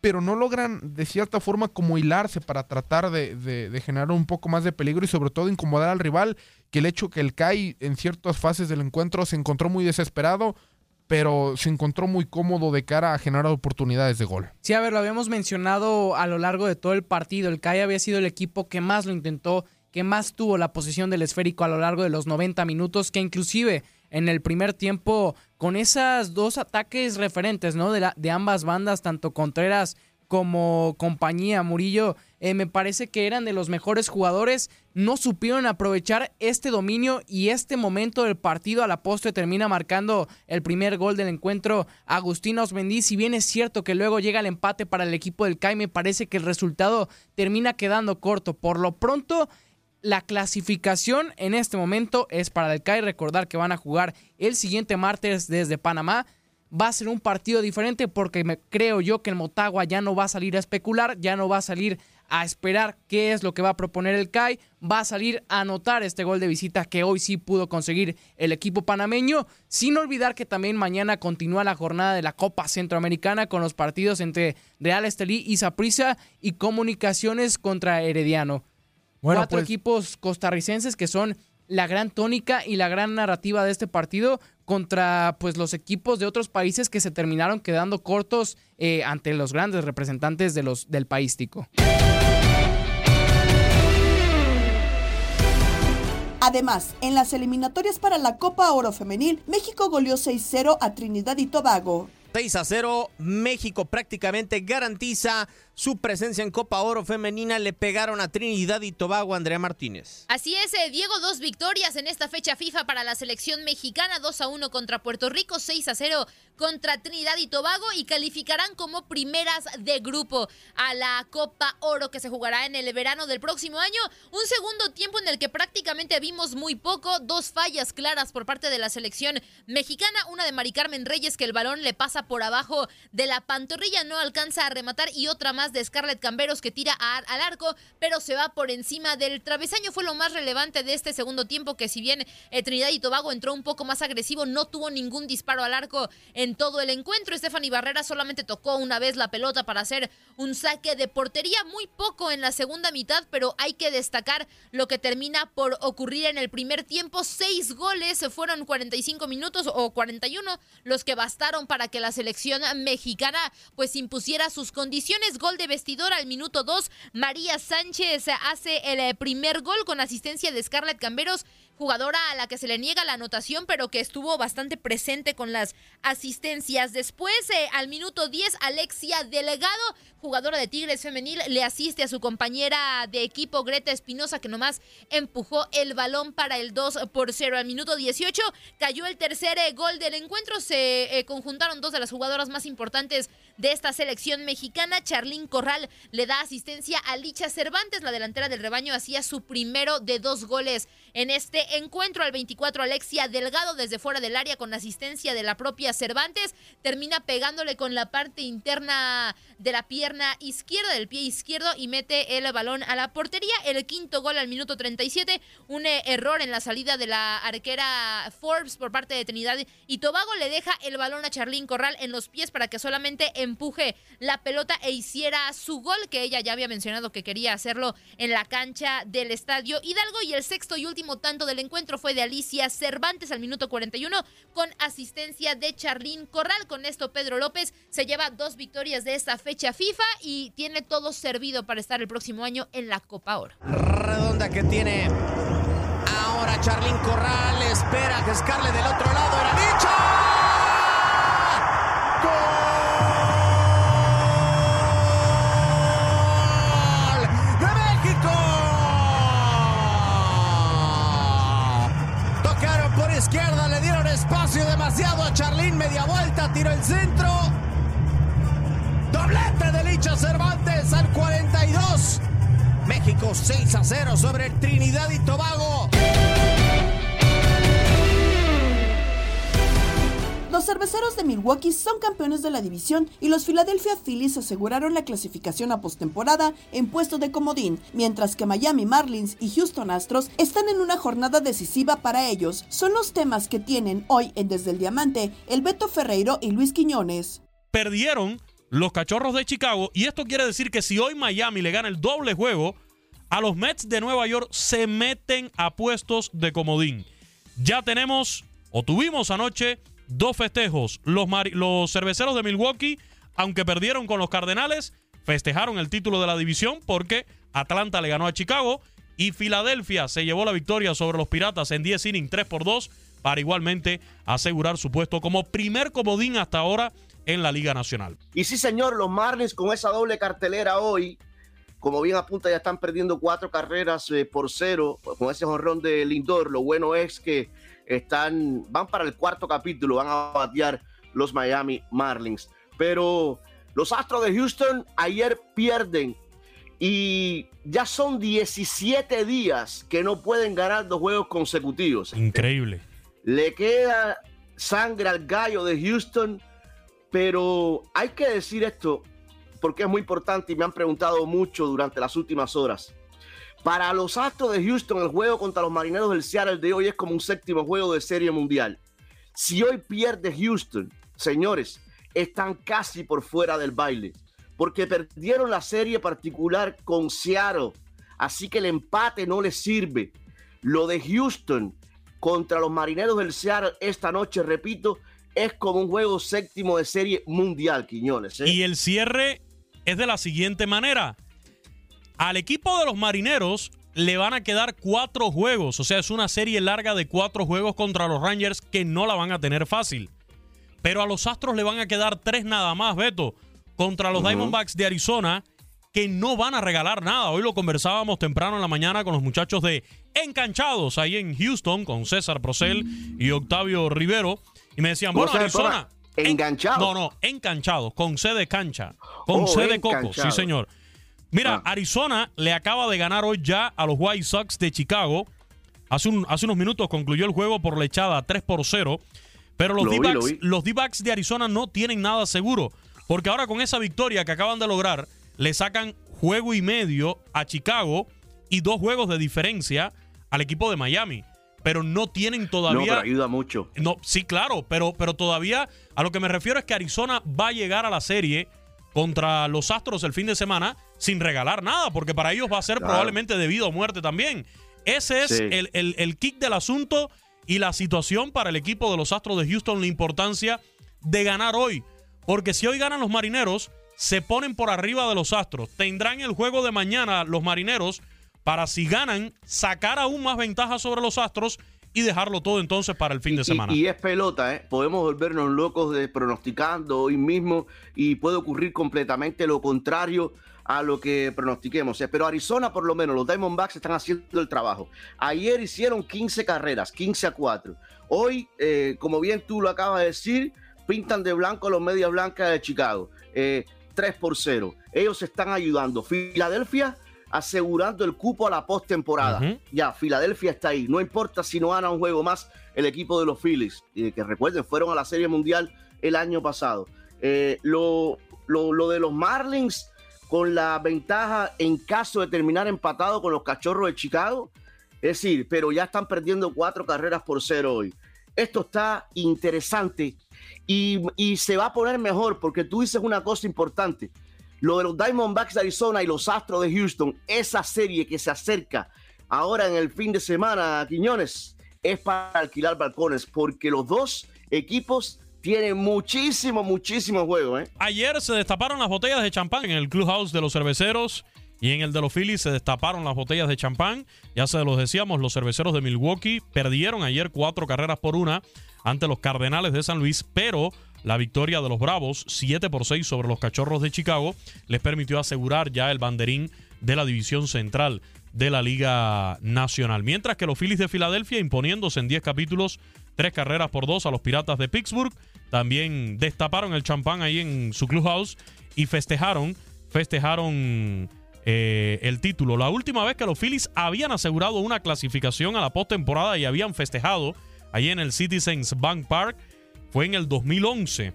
S14: pero no logran de cierta forma como hilarse para tratar de, de- generar un poco más de peligro y sobre todo incomodar al rival, que el hecho que el CAI en ciertas fases del encuentro se encontró muy desesperado, pero se encontró muy cómodo de cara a generar oportunidades de gol.
S15: Sí, a ver, lo habíamos mencionado a lo largo de todo el partido. El CAI había sido el equipo que más lo intentó, que más tuvo la posición del esférico a lo largo de los 90 minutos, que inclusive en el primer tiempo, con esas dos ataques referentes, ¿no? De ambas bandas, tanto Contreras como compañía Murillo, eh, me parece que eran de los mejores jugadores, no supieron aprovechar este dominio y este momento del partido a la postre termina marcando el primer gol del encuentro Agustín Osmendí, si bien es cierto que luego llega el empate para el equipo del CAI, me parece que el resultado termina quedando corto, por lo pronto la clasificación en este momento es para el CAI. Recordar que van a jugar el siguiente martes desde Panamá. Va a ser un partido diferente porque me, creo yo que el Motagua ya no va a salir a especular, ya no va a salir a esperar qué es lo que va a proponer el CAI. Va a salir a anotar este gol de visita que hoy sí pudo conseguir el equipo panameño. Sin olvidar que también mañana continúa la jornada de la Copa Centroamericana con los partidos entre Real Estelí y Saprissa y Comunicaciones contra Herediano
S13: Bueno,
S15: cuatro
S13: pues-
S15: equipos costarricenses que son la gran tónica y la gran narrativa de este partido contra pues los equipos de otros países que se terminaron quedando cortos eh, ante los grandes representantes de los del país tico.
S2: Además, en las eliminatorias para la Copa Oro Femenil, México goleó 6-0 a Trinidad y Tobago.
S16: 6 a 0, México prácticamente garantiza su presencia en Copa Oro Femenina. Le pegaron a Trinidad y Tobago Andrea Martínez.
S10: Así es, eh, Diego, dos victorias en esta fecha FIFA para la selección mexicana, 2 a 1 contra Puerto Rico, 6 a 0 contra Trinidad y Tobago y calificarán como primeras de grupo a la Copa Oro que se jugará en el verano del próximo año. Un segundo tiempo en el que prácticamente vimos muy poco, dos fallas claras por parte de la selección mexicana, una de Mari Carmen Reyes que el balón le pasa por abajo de la pantorrilla, no alcanza a rematar y otra más de Scarlett Camberos que tira al arco, pero se va por encima del travesaño. Fue lo más relevante de este segundo tiempo, que si bien eh, Trinidad y Tobago entró un poco más agresivo, no tuvo ningún disparo al arco en todo el encuentro. Stephanie Barrera solamente tocó una vez la pelota para hacer un saque de portería, muy poco en la segunda mitad, pero hay que destacar lo que termina por ocurrir en el primer tiempo. Seis goles, fueron 45 minutos o 41 los que bastaron para que la selección mexicana pues impusiera sus condiciones. Gol de vestidor al minuto 2. María Sánchez hace el eh, primer gol con asistencia de Scarlett Camberos jugadora a la que se le niega la anotación, pero que estuvo bastante presente con las asistencias. Después, eh, al minuto 10, Alexia Delegado, jugadora de Tigres Femenil, le asiste a su compañera de equipo, Greta Espinosa, que nomás empujó el balón para el 2 por 0. Al minuto 18 cayó el tercer eh, gol del encuentro. Se conjuntaron dos de las jugadoras más importantes de esta selección mexicana. Charlín Corral le da asistencia a Licha Cervantes, la delantera del rebaño, hacía su primero de dos goles en este encuentro. Al 24, Alexia Delgado desde fuera del área con asistencia de la propia Cervantes, termina pegándole con la parte interna de la pierna izquierda, del pie izquierdo y mete el balón a la portería. El quinto gol al minuto 37, un error en la salida de la arquera Forbes por parte de Trinidad y Tobago le deja el balón a Charlín Corral en los pies para que solamente empuje la pelota e hiciera su gol, que ella ya había mencionado que quería hacerlo en la cancha del estadio Hidalgo. Y el sexto y último tanto del encuentro fue de Alicia Cervantes al minuto 41 con asistencia de Charlín Corral. Con esto Pedro López se lleva dos victorias de esta fecha FIFA y tiene todo servido para estar el próximo año en la Copa Oro.
S16: Redonda que tiene ahora Charlín Corral. Espera que Scarlett del otro lado. Era por izquierda, le dieron espacio demasiado a Charlín. Media vuelta, tiró el centro. Doblete de Licha Cervantes al 42. México 6 a 0 sobre el Trinidad y Tobago.
S2: Los cerveceros de Milwaukee son campeones de la división y los Philadelphia Phillies aseguraron la clasificación a postemporada en puesto de comodín, mientras que Miami Marlins y Houston Astros están en una jornada decisiva para ellos. Son los temas que tienen hoy en Desde el Diamante el Beto Ferreiro y Luis Quiñones.
S17: perdieron los Cachorros de Chicago. Y esto quiere decir que si hoy Miami le gana el doble juego, a los Mets de Nueva York se meten a puestos de comodín. Ya tenemos, o tuvimos anoche, dos festejos. Los, los cerveceros de Milwaukee, aunque perdieron con los Cardenales, festejaron el título de la división porque Atlanta le ganó a Chicago y Filadelfia se llevó la victoria sobre los Piratas en 10 innings 3 por 2 para igualmente asegurar su puesto como primer comodín hasta ahora en la Liga Nacional.
S18: Y sí, señor, los Marlins con esa doble cartelera hoy, como bien apunta, ya están perdiendo cuatro carreras eh, por cero con ese jonrón de Lindor. Lo bueno es que están, van para el cuarto capítulo, van a batear los Miami Marlins. Pero los Astros de Houston ayer pierden y ya son 17 días que no pueden ganar dos juegos consecutivos.
S17: Increíble.
S18: Le queda sangre al gallo de Houston, pero hay que decir esto porque es muy importante y me han preguntado mucho durante las últimas horas. Para los Astros de Houston, el juego contra los Marineros del Seattle de hoy es como un séptimo juego de serie mundial. Si hoy pierde Houston, señores, están casi por fuera del baile, porque perdieron la serie particular con Seattle, así que el empate no les sirve. Lo de Houston contra los Marineros del Seattle esta noche, repito, es como un juego séptimo de serie mundial, Quiñones. ¿eh?
S17: Y el cierre es de la siguiente manera. Al equipo de los marineros le van a quedar cuatro juegos. O sea, es una serie larga de cuatro juegos contra los Rangers que no la van a tener fácil. Pero a los Astros le van a quedar tres nada más, Beto. Contra los. Diamondbacks de Arizona, que no van a regalar nada. Hoy lo conversábamos temprano en la mañana con los muchachos de Encanchados, ahí en Houston, con César Procel y Octavio Rivero. Y me decían,
S18: ¿Cómo
S17: bueno, Arizona.
S18: programa? ¿Enganchados?
S17: No, no, enganchados, con C de cancha. Con
S18: Oh,
S17: C de coco, sí, señor. Mira, Arizona le acaba de ganar hoy ya a los White Sox de Chicago. Hace, un- hace unos minutos concluyó el juego por la echada 3 por 0. Pero los
S18: Lo
S17: D-backs de Arizona no tienen nada seguro. Porque ahora con esa victoria que acaban de lograr, le sacan juego y medio a Chicago y dos juegos de diferencia al equipo de Miami. Pero no tienen
S18: No,
S17: todavía.
S18: pero ayuda mucho.
S17: No, sí, claro, pero, pero todavía a lo que me refiero es que Arizona va a llegar a la serie contra los Astros el fin de semana sin regalar nada, porque para ellos va a ser
S18: Claro.
S17: probablemente debido a muerte también. Ese es
S18: Sí.
S17: el, el- el kick del asunto y la situación para el equipo de los Astros de Houston, la importancia de ganar hoy. Porque si hoy ganan los marineros, se ponen por arriba de los Astros. Tendrán el juego de mañana los marineros para si ganan, sacar aún más ventaja sobre los Astros y dejarlo todo entonces para el fin de semana.
S18: Y, es pelota, ¿eh? Podemos volvernos locos de pronosticando hoy mismo y puede ocurrir completamente lo contrario a lo que pronostiquemos. ¿eh? Pero Arizona, por lo menos, los Diamondbacks están haciendo el trabajo. Ayer hicieron 15 carreras, 15 a 4. Hoy, eh, como bien tú lo acabas de decir, pintan de blanco a los medias blancas de Chicago. Eh, 3 por 0. Ellos están ayudando. Filadelfia asegurando el cupo a la postemporada.
S17: Ujú.
S18: Ya, Filadelfia está ahí. No importa si no gana un juego más el equipo de los Phillies, y que recuerden, fueron a la Serie Mundial el año pasado. Eh, lo, lo- lo de los Marlins con la ventaja en caso de terminar empatado con los Cachorros de Chicago, es decir, pero ya están perdiendo cuatro carreras por cero hoy. Esto está interesante y, y se va a poner mejor porque tú dices una cosa importante. Lo de los Diamondbacks de Arizona y los Astros de Houston, esa serie que se acerca ahora en el fin de semana, Quiñones, es para alquilar balcones porque los dos equipos tienen muchísimo, muchísimo juego. ¿eh?
S17: Ayer se destaparon las botellas de champán en el clubhouse de los cerveceros y en el de los Phillies se destaparon las botellas de champán. Ya se los decíamos, los cerveceros de Milwaukee perdieron ayer cuatro carreras por una ante los Cardenales de San Luis, pero la victoria de los Bravos, 7 por 6 sobre los Cachorros de Chicago, les permitió asegurar ya el banderín de la división central de la Liga Nacional. Mientras que los Phillies de Filadelfia imponiéndose en 10 capítulos, tres carreras por dos a los Piratas de Pittsburgh, también destaparon el champán ahí en su clubhouse y festejaron, festejaron eh, el título. La última vez que los Phillies habían asegurado una clasificación a la postemporada y habían festejado ahí en el Citizens Bank Park fue en el 2011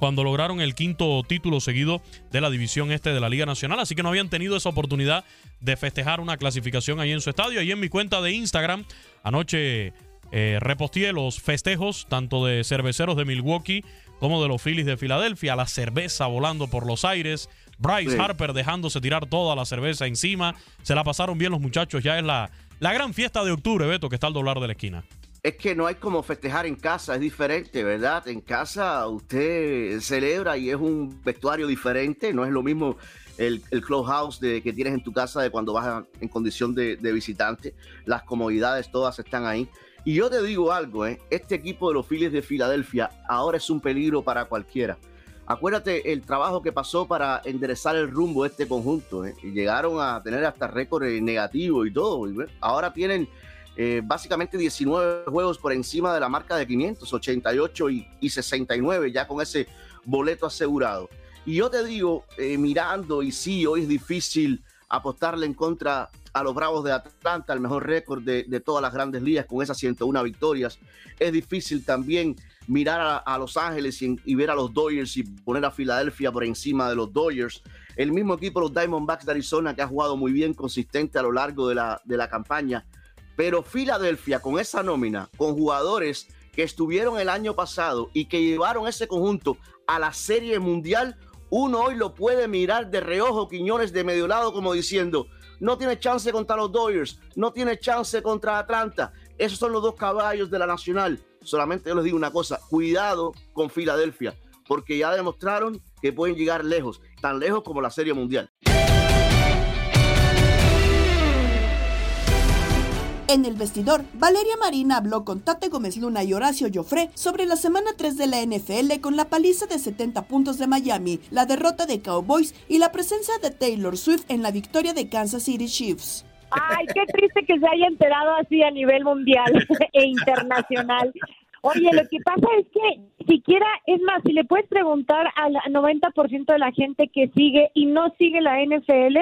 S17: cuando lograron el quinto título seguido de la división este de la Liga Nacional, así que no habían tenido esa oportunidad de festejar una clasificación ahí en su estadio. Ahí en mi cuenta de Instagram, anoche eh, reposteé los festejos tanto de cerveceros de Milwaukee como de los Phillies de Filadelfia, la cerveza volando por los aires, Bryce
S18: Sí.
S17: Harper dejándose tirar toda la cerveza encima. Se la pasaron bien los muchachos, ya es la, la gran fiesta de octubre, Beto, que está al doblar de la esquina.
S18: Es que no hay como festejar en casa, es diferente, ¿verdad? En casa usted celebra y es un vestuario diferente, no es lo mismo el, el clubhouse que tienes en tu casa de cuando vas en condición de, visitante. Las comodidades todas están ahí. Y yo te digo algo, ¿eh? este equipo de los Phillies de Filadelfia ahora es un peligro para cualquiera. Acuérdate el trabajo que pasó para enderezar el rumbo de este conjunto. ¿eh? Llegaron a tener hasta récord eh, negativo y todo. Ahora tienen eh, básicamente 19 juegos por encima de la marca de 500, 88 y, y 69 ya con ese boleto asegurado. Y yo te digo, eh, mirando, y sí, hoy es difícil apostarle en contra a los Bravos de Atlanta, el mejor récord de, todas las grandes ligas con esas 101 victorias. Es difícil también mirar a, a Los Ángeles y, y ver a los Dodgers y poner a Filadelfia por encima de los Dodgers. El mismo equipo, los Diamondbacks de Arizona, que ha jugado muy bien, consistente a lo largo de la, de la campaña. Pero Filadelfia, con esa nómina, con jugadores que estuvieron el año pasado y que llevaron ese conjunto a la Serie Mundial, uno hoy lo puede mirar de reojo Quiñones de medio lado como diciendo, no tiene chance contra los Dodgers, no tiene chance contra Atlanta. Esos son los dos caballos de la Nacional. Solamente yo les digo una cosa, cuidado con Filadelfia, porque ya demostraron que pueden llegar lejos, tan lejos como la Serie Mundial.
S2: En el vestidor, Valeria Marina habló con Tate Gómez Luna y Horacio Joffre sobre la semana 3 de la NFL con la paliza de 70 puntos de Miami, la derrota de Cowboys y la presencia de Taylor Swift en la victoria de Kansas City Chiefs.
S19: Ay, qué triste que se haya enterado así a nivel mundial [laughs] e internacional. Oye, lo que pasa es que siquiera, es más, si le puedes preguntar al 90% de la gente que sigue y no sigue la NFL,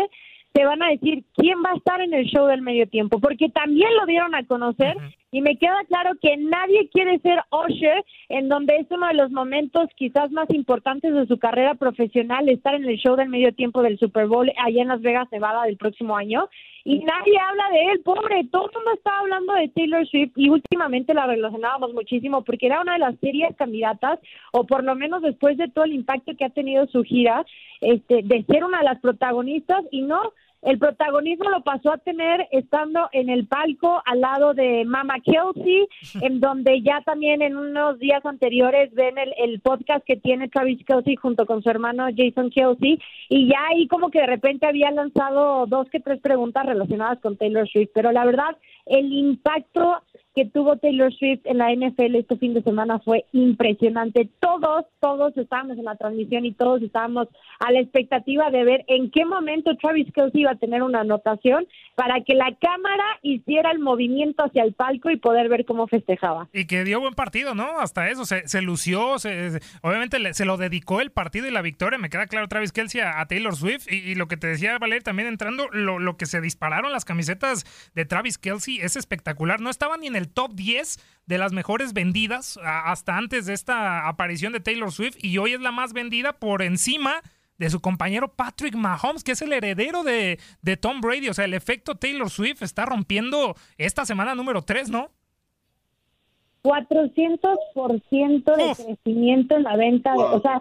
S19: te van a decir quién va a estar en el show del medio tiempo, porque también lo dieron a conocer y me queda claro que nadie quiere ser Usher, en donde es uno de los momentos quizás más importantes de su carrera profesional, estar en el show del medio tiempo del Super Bowl allá en Las Vegas, Nevada, del próximo año. Y nadie habla de él, pobre, todo el mundo está hablando de Taylor Swift y últimamente la relacionábamos muchísimo porque era una de las serias candidatas, o por lo menos después de todo el impacto que ha tenido su gira, este, de ser una de las protagonistas y no, el protagonismo lo pasó a tener estando en el palco al lado de Mama Kelsey, [laughs] en donde ya también en unos días anteriores ven el, el podcast que tiene Travis Kelsey junto con su hermano Jason Kelsey, y ya ahí como que de repente había lanzado dos que tres preguntas relacionadas con Taylor Swift, pero la verdad, el impacto que tuvo Taylor Swift en la NFL este fin de semana fue impresionante. Todos, todos estábamos en la transmisión y todos estábamos a la expectativa de ver en qué momento Travis Kelsey iba a tener una anotación para que la cámara hiciera el movimiento hacia el palco y poder ver cómo festejaba.
S20: Y que dio buen partido, ¿no? Hasta eso, se, se lució, se- se- obviamente le- se lo dedicó el partido y la victoria, me queda claro Travis Kelsey a, Taylor Swift y, lo que te decía Valer también entrando, lo, lo que se dispararon las camisetas de Travis Kelsey es espectacular, no estaba ni en top 10 de las mejores vendidas hasta antes de esta aparición de Taylor Swift y hoy es la más vendida por encima de su compañero Patrick Mahomes, que es el heredero de, de Tom Brady. O sea, el efecto Taylor Swift está rompiendo esta semana número 3, ¿no?
S19: 400% de crecimiento en la venta, de- o sea,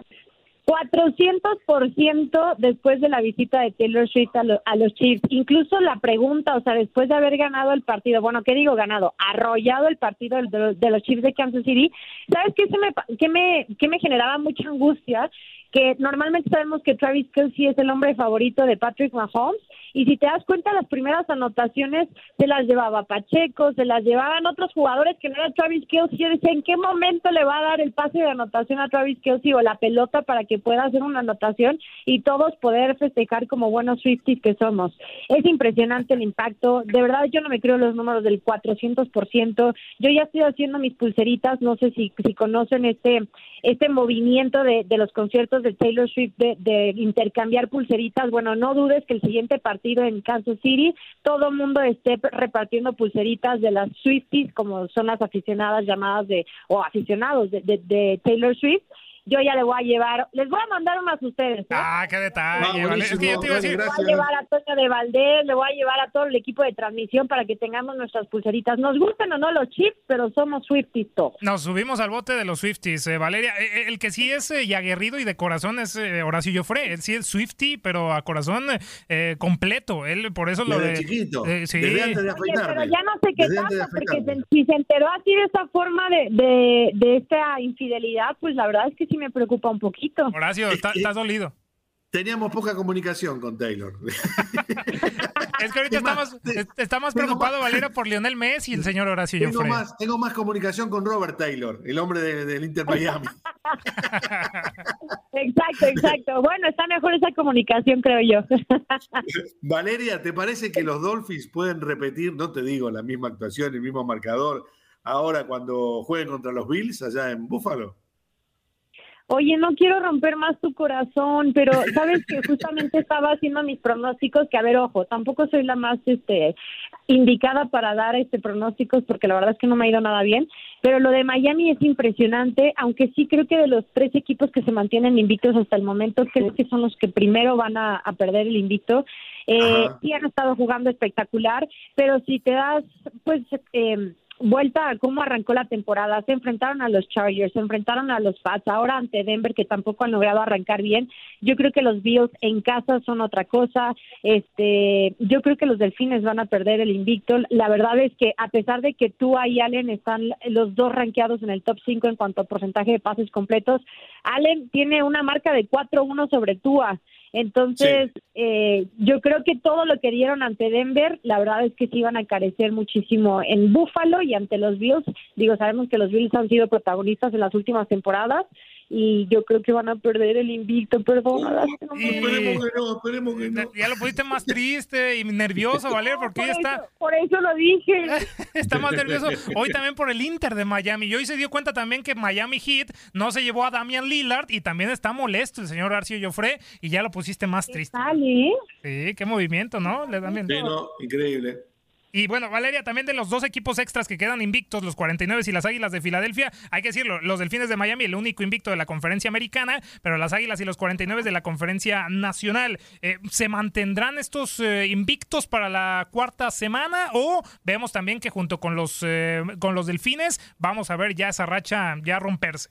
S19: 400% después de la visita de Taylor Swift a, lo- a los Chiefs. Incluso la pregunta, o sea, después de haber ganado el partido, bueno, ¿qué digo ganado? Arrollado el partido de, los- Chiefs de Kansas City. ¿Sabes qué, se me, qué, me, qué me generaba mucha angustia? Que normalmente sabemos que Travis Kelsey es el hombre favorito de Patrick Mahomes. Y si te das cuenta, las primeras anotaciones se las llevaba Pacheco, se las llevaban otros jugadores que no era Travis Kelsey. Yo decía, ¿en qué momento le va a dar el pase de anotación a Travis Kelsey o la pelota para que pueda hacer una anotación y todos poder festejar como buenos Swifties que somos? Es impresionante el impacto. De verdad, yo no me creo los números del 400%. Yo ya estoy haciendo mis pulseritas. No sé si, conocen este, este movimiento de, de los conciertos de Taylor Swift de, de intercambiar pulseritas. Bueno, no dudes que el siguiente partido en Kansas City, todo el mundo esté repartiendo pulseritas de las Swifties, como son las aficionadas llamadas de, o aficionados de, de- de Taylor Swift. Yo ya le voy a llevar, les voy a mandar unas a ustedes. ¿eh?
S20: Ah, qué detalle. Vale. Es que yo te iba a decir,
S19: Le voy a llevar a Toño de Valdés, le voy a llevar a todo el equipo de transmisión para que tengamos nuestras pulseritas. Nos gustan o no los chips, pero somos Swifties todos.
S20: Nos subimos al bote de los Swifties, eh, Valeria. Eh, eh, el que sí es eh, y aguerrido y de corazón es eh, Horacio Joffre. Él sí es Swiftie, pero a corazón eh, completo. Él por eso lo de
S21: chiquito,
S20: eh, sí.
S21: desde antes de
S19: Oye, pero ya no sé qué pasa, porque se- si se enteró así de esta forma de, de, de esta infidelidad, pues la verdad es que sí me preocupa un poquito.
S20: Horacio, está- estás dolido.
S21: Teníamos poca comunicación con Taylor. [laughs]
S20: Es que ahorita está más, es- está más preocupado Valeria por Lionel Messi y el señor Horacio
S21: Tengo
S20: Joffre.
S21: más, tengo más comunicación con Robert Taylor, el hombre de- del Inter Miami. [laughs]
S19: Exacto, exacto. Bueno, está mejor esa comunicación, creo yo. [laughs]
S21: Valeria, ¿te parece que los Dolphins pueden repetir, no te digo, la misma actuación, el mismo marcador, ahora cuando jueguen contra los Bills allá en Buffalo?
S19: Oye, no quiero romper más tu corazón, pero sabes que [laughs] justamente estaba haciendo mis pronósticos, que a ver, ojo, tampoco soy la más este indicada para dar este pronósticos porque la verdad es que no me ha ido nada bien, pero lo de Miami es impresionante, aunque sí creo que de los tres equipos que se mantienen invictos hasta el momento, creo que son los que primero van a, a perder el invicto. Eh,
S22: Ajá.
S19: han estado jugando espectacular, pero si te das, pues, eh, vuelta a cómo arrancó la temporada. Se enfrentaron a los Chargers, se enfrentaron a los Pats, ahora ante Denver que tampoco han logrado arrancar bien. Yo creo que los Bills en casa son otra cosa. Este, yo creo que los Delfines van a perder el invicto. La verdad es que a pesar de que tú y Allen están los dos rankeados en el top 5 en cuanto a porcentaje de pases completos, Allen tiene una marca de 4-1 sobre Tua. Entonces, eh, yo creo que todo lo que dieron ante Denver, la verdad es que sí iban a carecer muchísimo en Buffalo y ante los Bills. Digo, sabemos que los Bills han sido protagonistas en las últimas temporadas y yo creo que van a perder el invicto. Perdón,
S21: Esperemos que no, esperemos que no.
S20: Ya lo pusiste más triste y nervioso, [laughs] Valeria, porque hoy está...
S19: Por eso lo dije. [laughs]
S20: está más nervioso. Hoy [laughs] también por el Inter de Miami. Y hoy se dio cuenta también que Miami Heat no se llevó a Damian Lillard y también está molesto el señor Arcio Joffre y ya lo pusiste más triste. Sí, qué movimiento, ¿no? Le.
S21: Sí, no, increíble.
S20: Y bueno, Valeria, también de los dos equipos extras que quedan invictos, los 49 y las Águilas de Filadelfia, hay que decirlo, los Delfines de Miami, el único invicto de la conferencia americana, pero las Águilas y los 49 de la conferencia nacional. Eh, ¿Se mantendrán estos eh, invictos para la cuarta semana? O vemos también que junto con los, eh, con los Delfines vamos a ver ya esa racha ya romperse.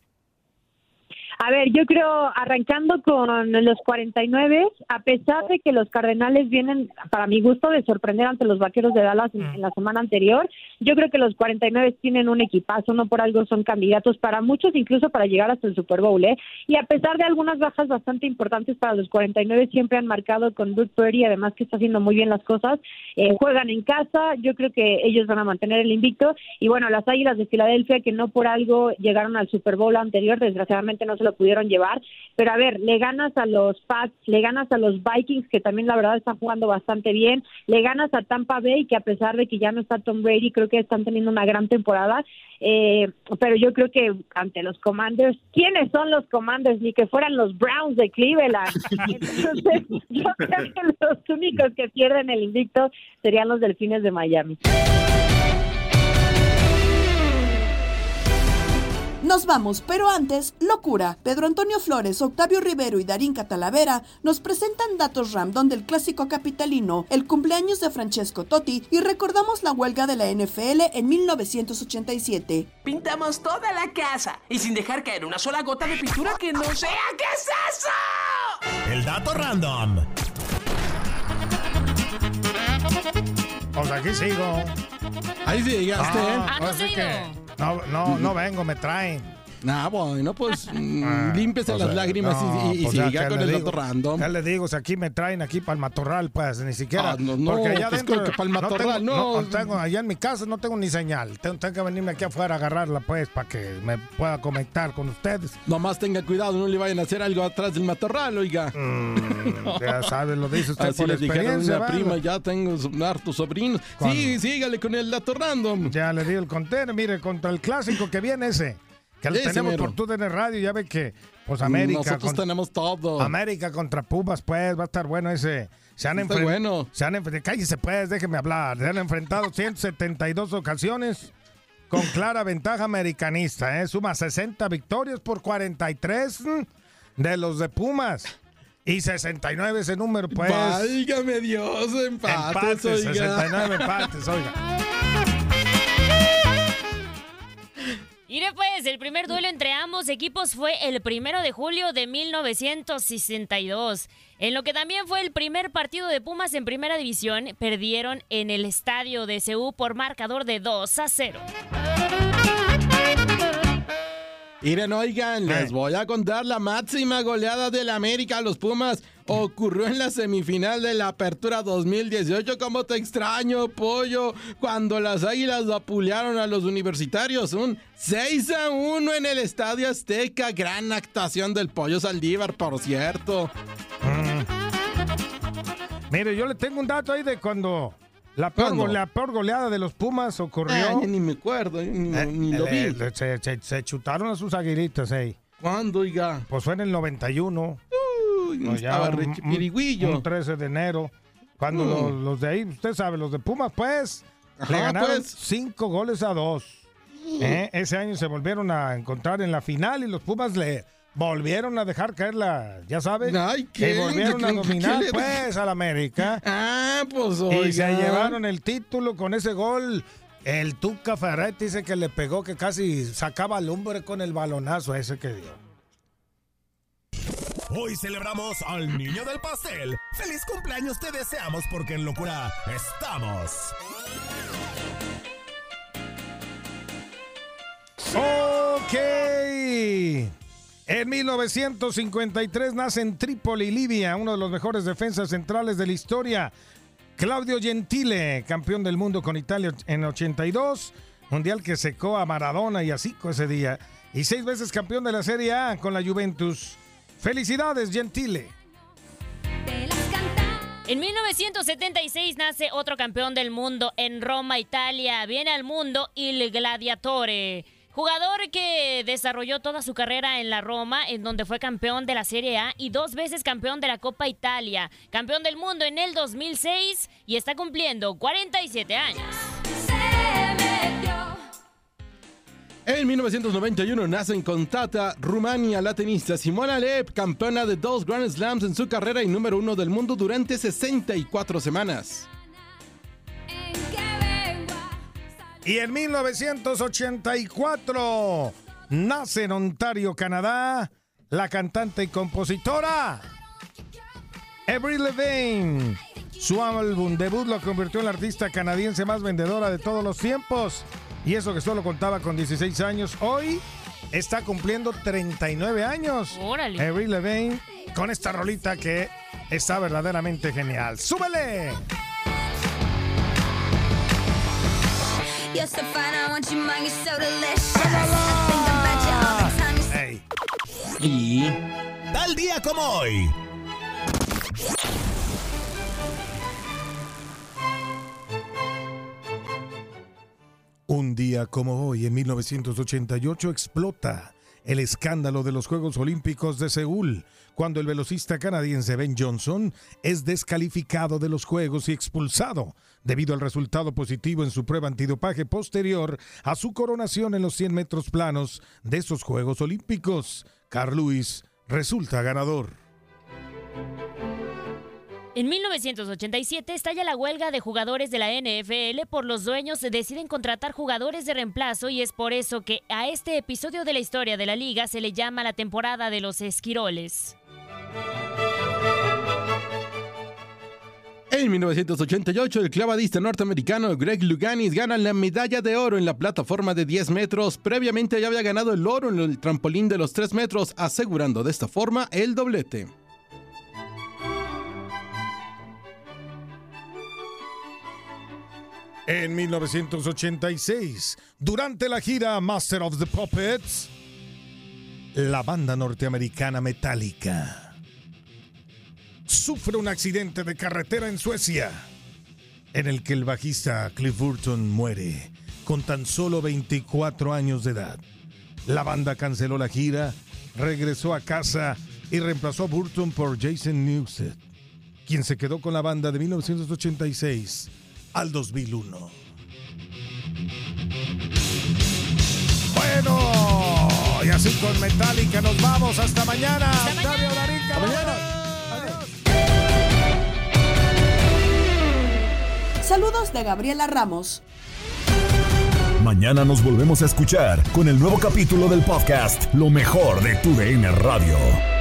S19: A ver, yo creo, arrancando con los 49, a pesar de que los Cardenales vienen, para mi gusto, de sorprender ante los Vaqueros de Dallas en, en la semana anterior, yo creo que los 49 tienen un equipazo, no por algo son candidatos para muchos, incluso para llegar hasta el Super Bowl, ¿eh? Y a pesar de algunas bajas bastante importantes para los 49, siempre han marcado con Brook Purdy, además que está haciendo muy bien las cosas, eh, juegan en casa, yo creo que ellos van a mantener el invicto, y bueno, las Águilas de Filadelfia, que no por algo llegaron al Super Bowl anterior, desgraciadamente no se lo pudieron llevar, pero a ver, le ganas a los Pats, le ganas a los Vikings, que también la verdad están jugando bastante bien, le ganas a Tampa Bay, que a pesar de que ya no está Tom Brady, creo que están teniendo una gran temporada, eh, pero yo creo que ante los Commanders, ¿quiénes son los Commanders? Ni que fueran los Browns de Cleveland. [laughs] Entonces, yo creo que los únicos que pierden el invicto serían los Delfines de Miami.
S2: Nos vamos, pero antes, locura. Pedro Antonio Flores, Octavio Rivero y Darín Catalavera nos presentan datos random del clásico capitalino, el cumpleaños de Francesco Totti y recordamos la huelga de la NFL en 1987.
S22: Pintamos toda la casa y sin dejar caer una sola gota de pintura que no sea. ¿Qué es eso?
S1: El dato random.
S23: Pues aquí sigo.
S24: Ahí sí llegaste, ¿eh?
S20: Ah,
S23: pues es que no, no, no vengo, me traen.
S24: Ah, bueno, pues [laughs] mm,
S23: Ah,
S24: límpiese
S23: pues,
S24: las lágrimas y-
S23: no,
S24: y, y
S23: pues, ya
S24: siga con el
S23: digo,
S24: dato random.
S23: Ya le digo, si aquí me traen aquí para el matorral, pues ni siquiera.
S24: Ah, no, no,
S23: porque allá
S24: pues, que pa'l
S23: no
S24: matorral,
S23: tengo,
S24: no.
S23: no tengo- allá en mi casa no tengo ni señal. Tengo, tengo que venirme aquí afuera a agarrarla, pues, para que me pueda conectar con ustedes.
S24: Nomás tenga cuidado, no le vayan a hacer algo atrás del matorral, oiga.
S23: ya [laughs] sabe, lo dice usted
S24: Así
S23: por
S24: le
S23: experiencia,
S24: una prima, ya tengo hartos sobrinos.
S23: ¿Cuándo?
S24: Sí, sígale con el dato random.
S23: Ya le di el contero, mire, contra el clásico que viene ese. Que lo tenemos por tu DN Radio, ya ve que, pues América.
S24: Nosotros tenemos todo.
S23: América contra Pumas, pues, va a estar bueno ese. Se han
S24: Está
S23: enfren-
S24: bueno.
S23: Se han enfrentado, cállese pues, déjeme hablar. Se han enfrentado [laughs] 172 ocasiones con clara ventaja americanista. ¿eh? Suma 60 victorias por 43 mm, de los de Pumas. Y 69 ese número, pues.
S24: Válgame Dios, empates,
S23: Empates,
S24: oiga.
S23: 69 empates, oiga. [laughs]
S25: Mire pues, el primer duelo entre ambos equipos fue el primero de julio de 1962. En lo que también fue el primer partido de Pumas en primera división, perdieron en el estadio de CU por marcador de 2 a 0.
S24: Miren, oigan, les voy a contar la máxima goleada del América a los Pumas. Ocurrió en la semifinal de la Apertura 2018. Como te extraño, pollo, cuando las águilas vapulearon a los universitarios. Un 6 a 1 en el Estadio Azteca. Gran actuación del pollo Saldívar, por cierto.
S23: Mire, yo le tengo un dato ahí de cuando la peor, la peor goleada de los Pumas ocurrió.
S24: Ni me acuerdo, ni, ni lo vi.
S23: Eh, se, se- se chutaron a sus aguilitas ahí.
S24: ¿Cuándo, oiga?
S23: Pues fue en el 91.
S24: Uy,
S23: No,
S24: estaba
S23: un-. Un, un 13 de enero. Cuando los, los de ahí, usted sabe, los de Pumas, pues, le ganaron
S24: pues.
S23: cinco goles a dos. ¿Eh? Ese año se volvieron a encontrar en la final y los Pumas le volvieron a dejar caer la, ya sabes,
S24: Ay, ¿qué?
S23: y volvieron a
S24: ¿Qué- qué
S23: dominar,
S24: le-
S23: pues, al América.
S24: Ah, pues
S23: Y se
S24: oiga.
S23: llevaron el título con ese gol. El Tuca Ferretti dice que le pegó, que casi sacaba lumbre con el balonazo ese que dio.
S1: Hoy celebramos al niño del pastel. ¡Feliz cumpleaños te deseamos porque en locura estamos!
S23: Ok. En 1953 nace en Trípoli, Libia, uno de los mejores defensas centrales de la historia. Claudio Gentile, campeón del mundo con Italia en 82, mundial que secó a Maradona y a Zico ese día. Y seis veces campeón de la Serie A con la Juventus. Felicidades, Gentile.
S25: En 1976 nace otro campeón del mundo en Roma, Italia. Viene al mundo Il Gladiatore. Jugador que desarrolló toda su carrera en la Roma, en donde fue campeón de la Serie A y dos veces campeón de la Copa Italia. Campeón del mundo en el 2006 y está cumpliendo 47 años.
S24: En 1991 nace en Contata, Rumania, la tenista Simona Alep, campeona de dos Grand Slams en su carrera y número uno del mundo durante 64 semanas.
S23: Y en 1984 nace en Ontario, Canadá, la cantante y compositora Avril Lavigne. Su álbum debut lo convirtió en la artista canadiense más vendedora de todos los tiempos. Y eso que solo contaba con 16 años, hoy está cumpliendo 39 años.
S25: Órale.
S23: Avril Lavigne con esta rolita que está verdaderamente genial. ¡Súbele!
S26: You're I want you're so delicious. You.
S1: Y tal día como hoy.
S23: Un día como hoy, en 1988, explota el escándalo de los Juegos Olímpicos de Seúl, cuando el velocista canadiense Ben Johnson es descalificado de los Juegos y expulsado debido al resultado positivo en su prueba antidopaje posterior a su coronación en los 100 metros planos de esos Juegos Olímpicos. Carl Lewis resulta ganador.
S25: En 1987 estalla la huelga de jugadores de la NFL por los dueños deciden contratar jugadores de reemplazo y es por eso que a este episodio de la historia de la liga se le llama la temporada de los esquiroles.
S24: En 1988, el clavadista norteamericano Greg Luganis gana la medalla de oro en la plataforma de 10 metros. Previamente ya había ganado el oro en el trampolín de los 3 metros, asegurando de esta forma el doblete.
S23: En 1986, durante la gira Master of the Puppets, la banda norteamericana Metallica sufre un accidente de carretera en Suecia, en el que el bajista Cliff Burton muere con tan solo 24 años de edad. La banda canceló la gira, regresó a casa y reemplazó a Burton por Jason Newsted, quien se quedó con la banda de 1986 al 2001. bueno. Y así con Metallica nos vamos. Hasta mañana. Octavio Darín, caballero.
S2: Saludos de Gabriela Ramos.
S1: Mañana nos volvemos a escuchar con el nuevo capítulo del podcast Lo mejor de tu DN Radio.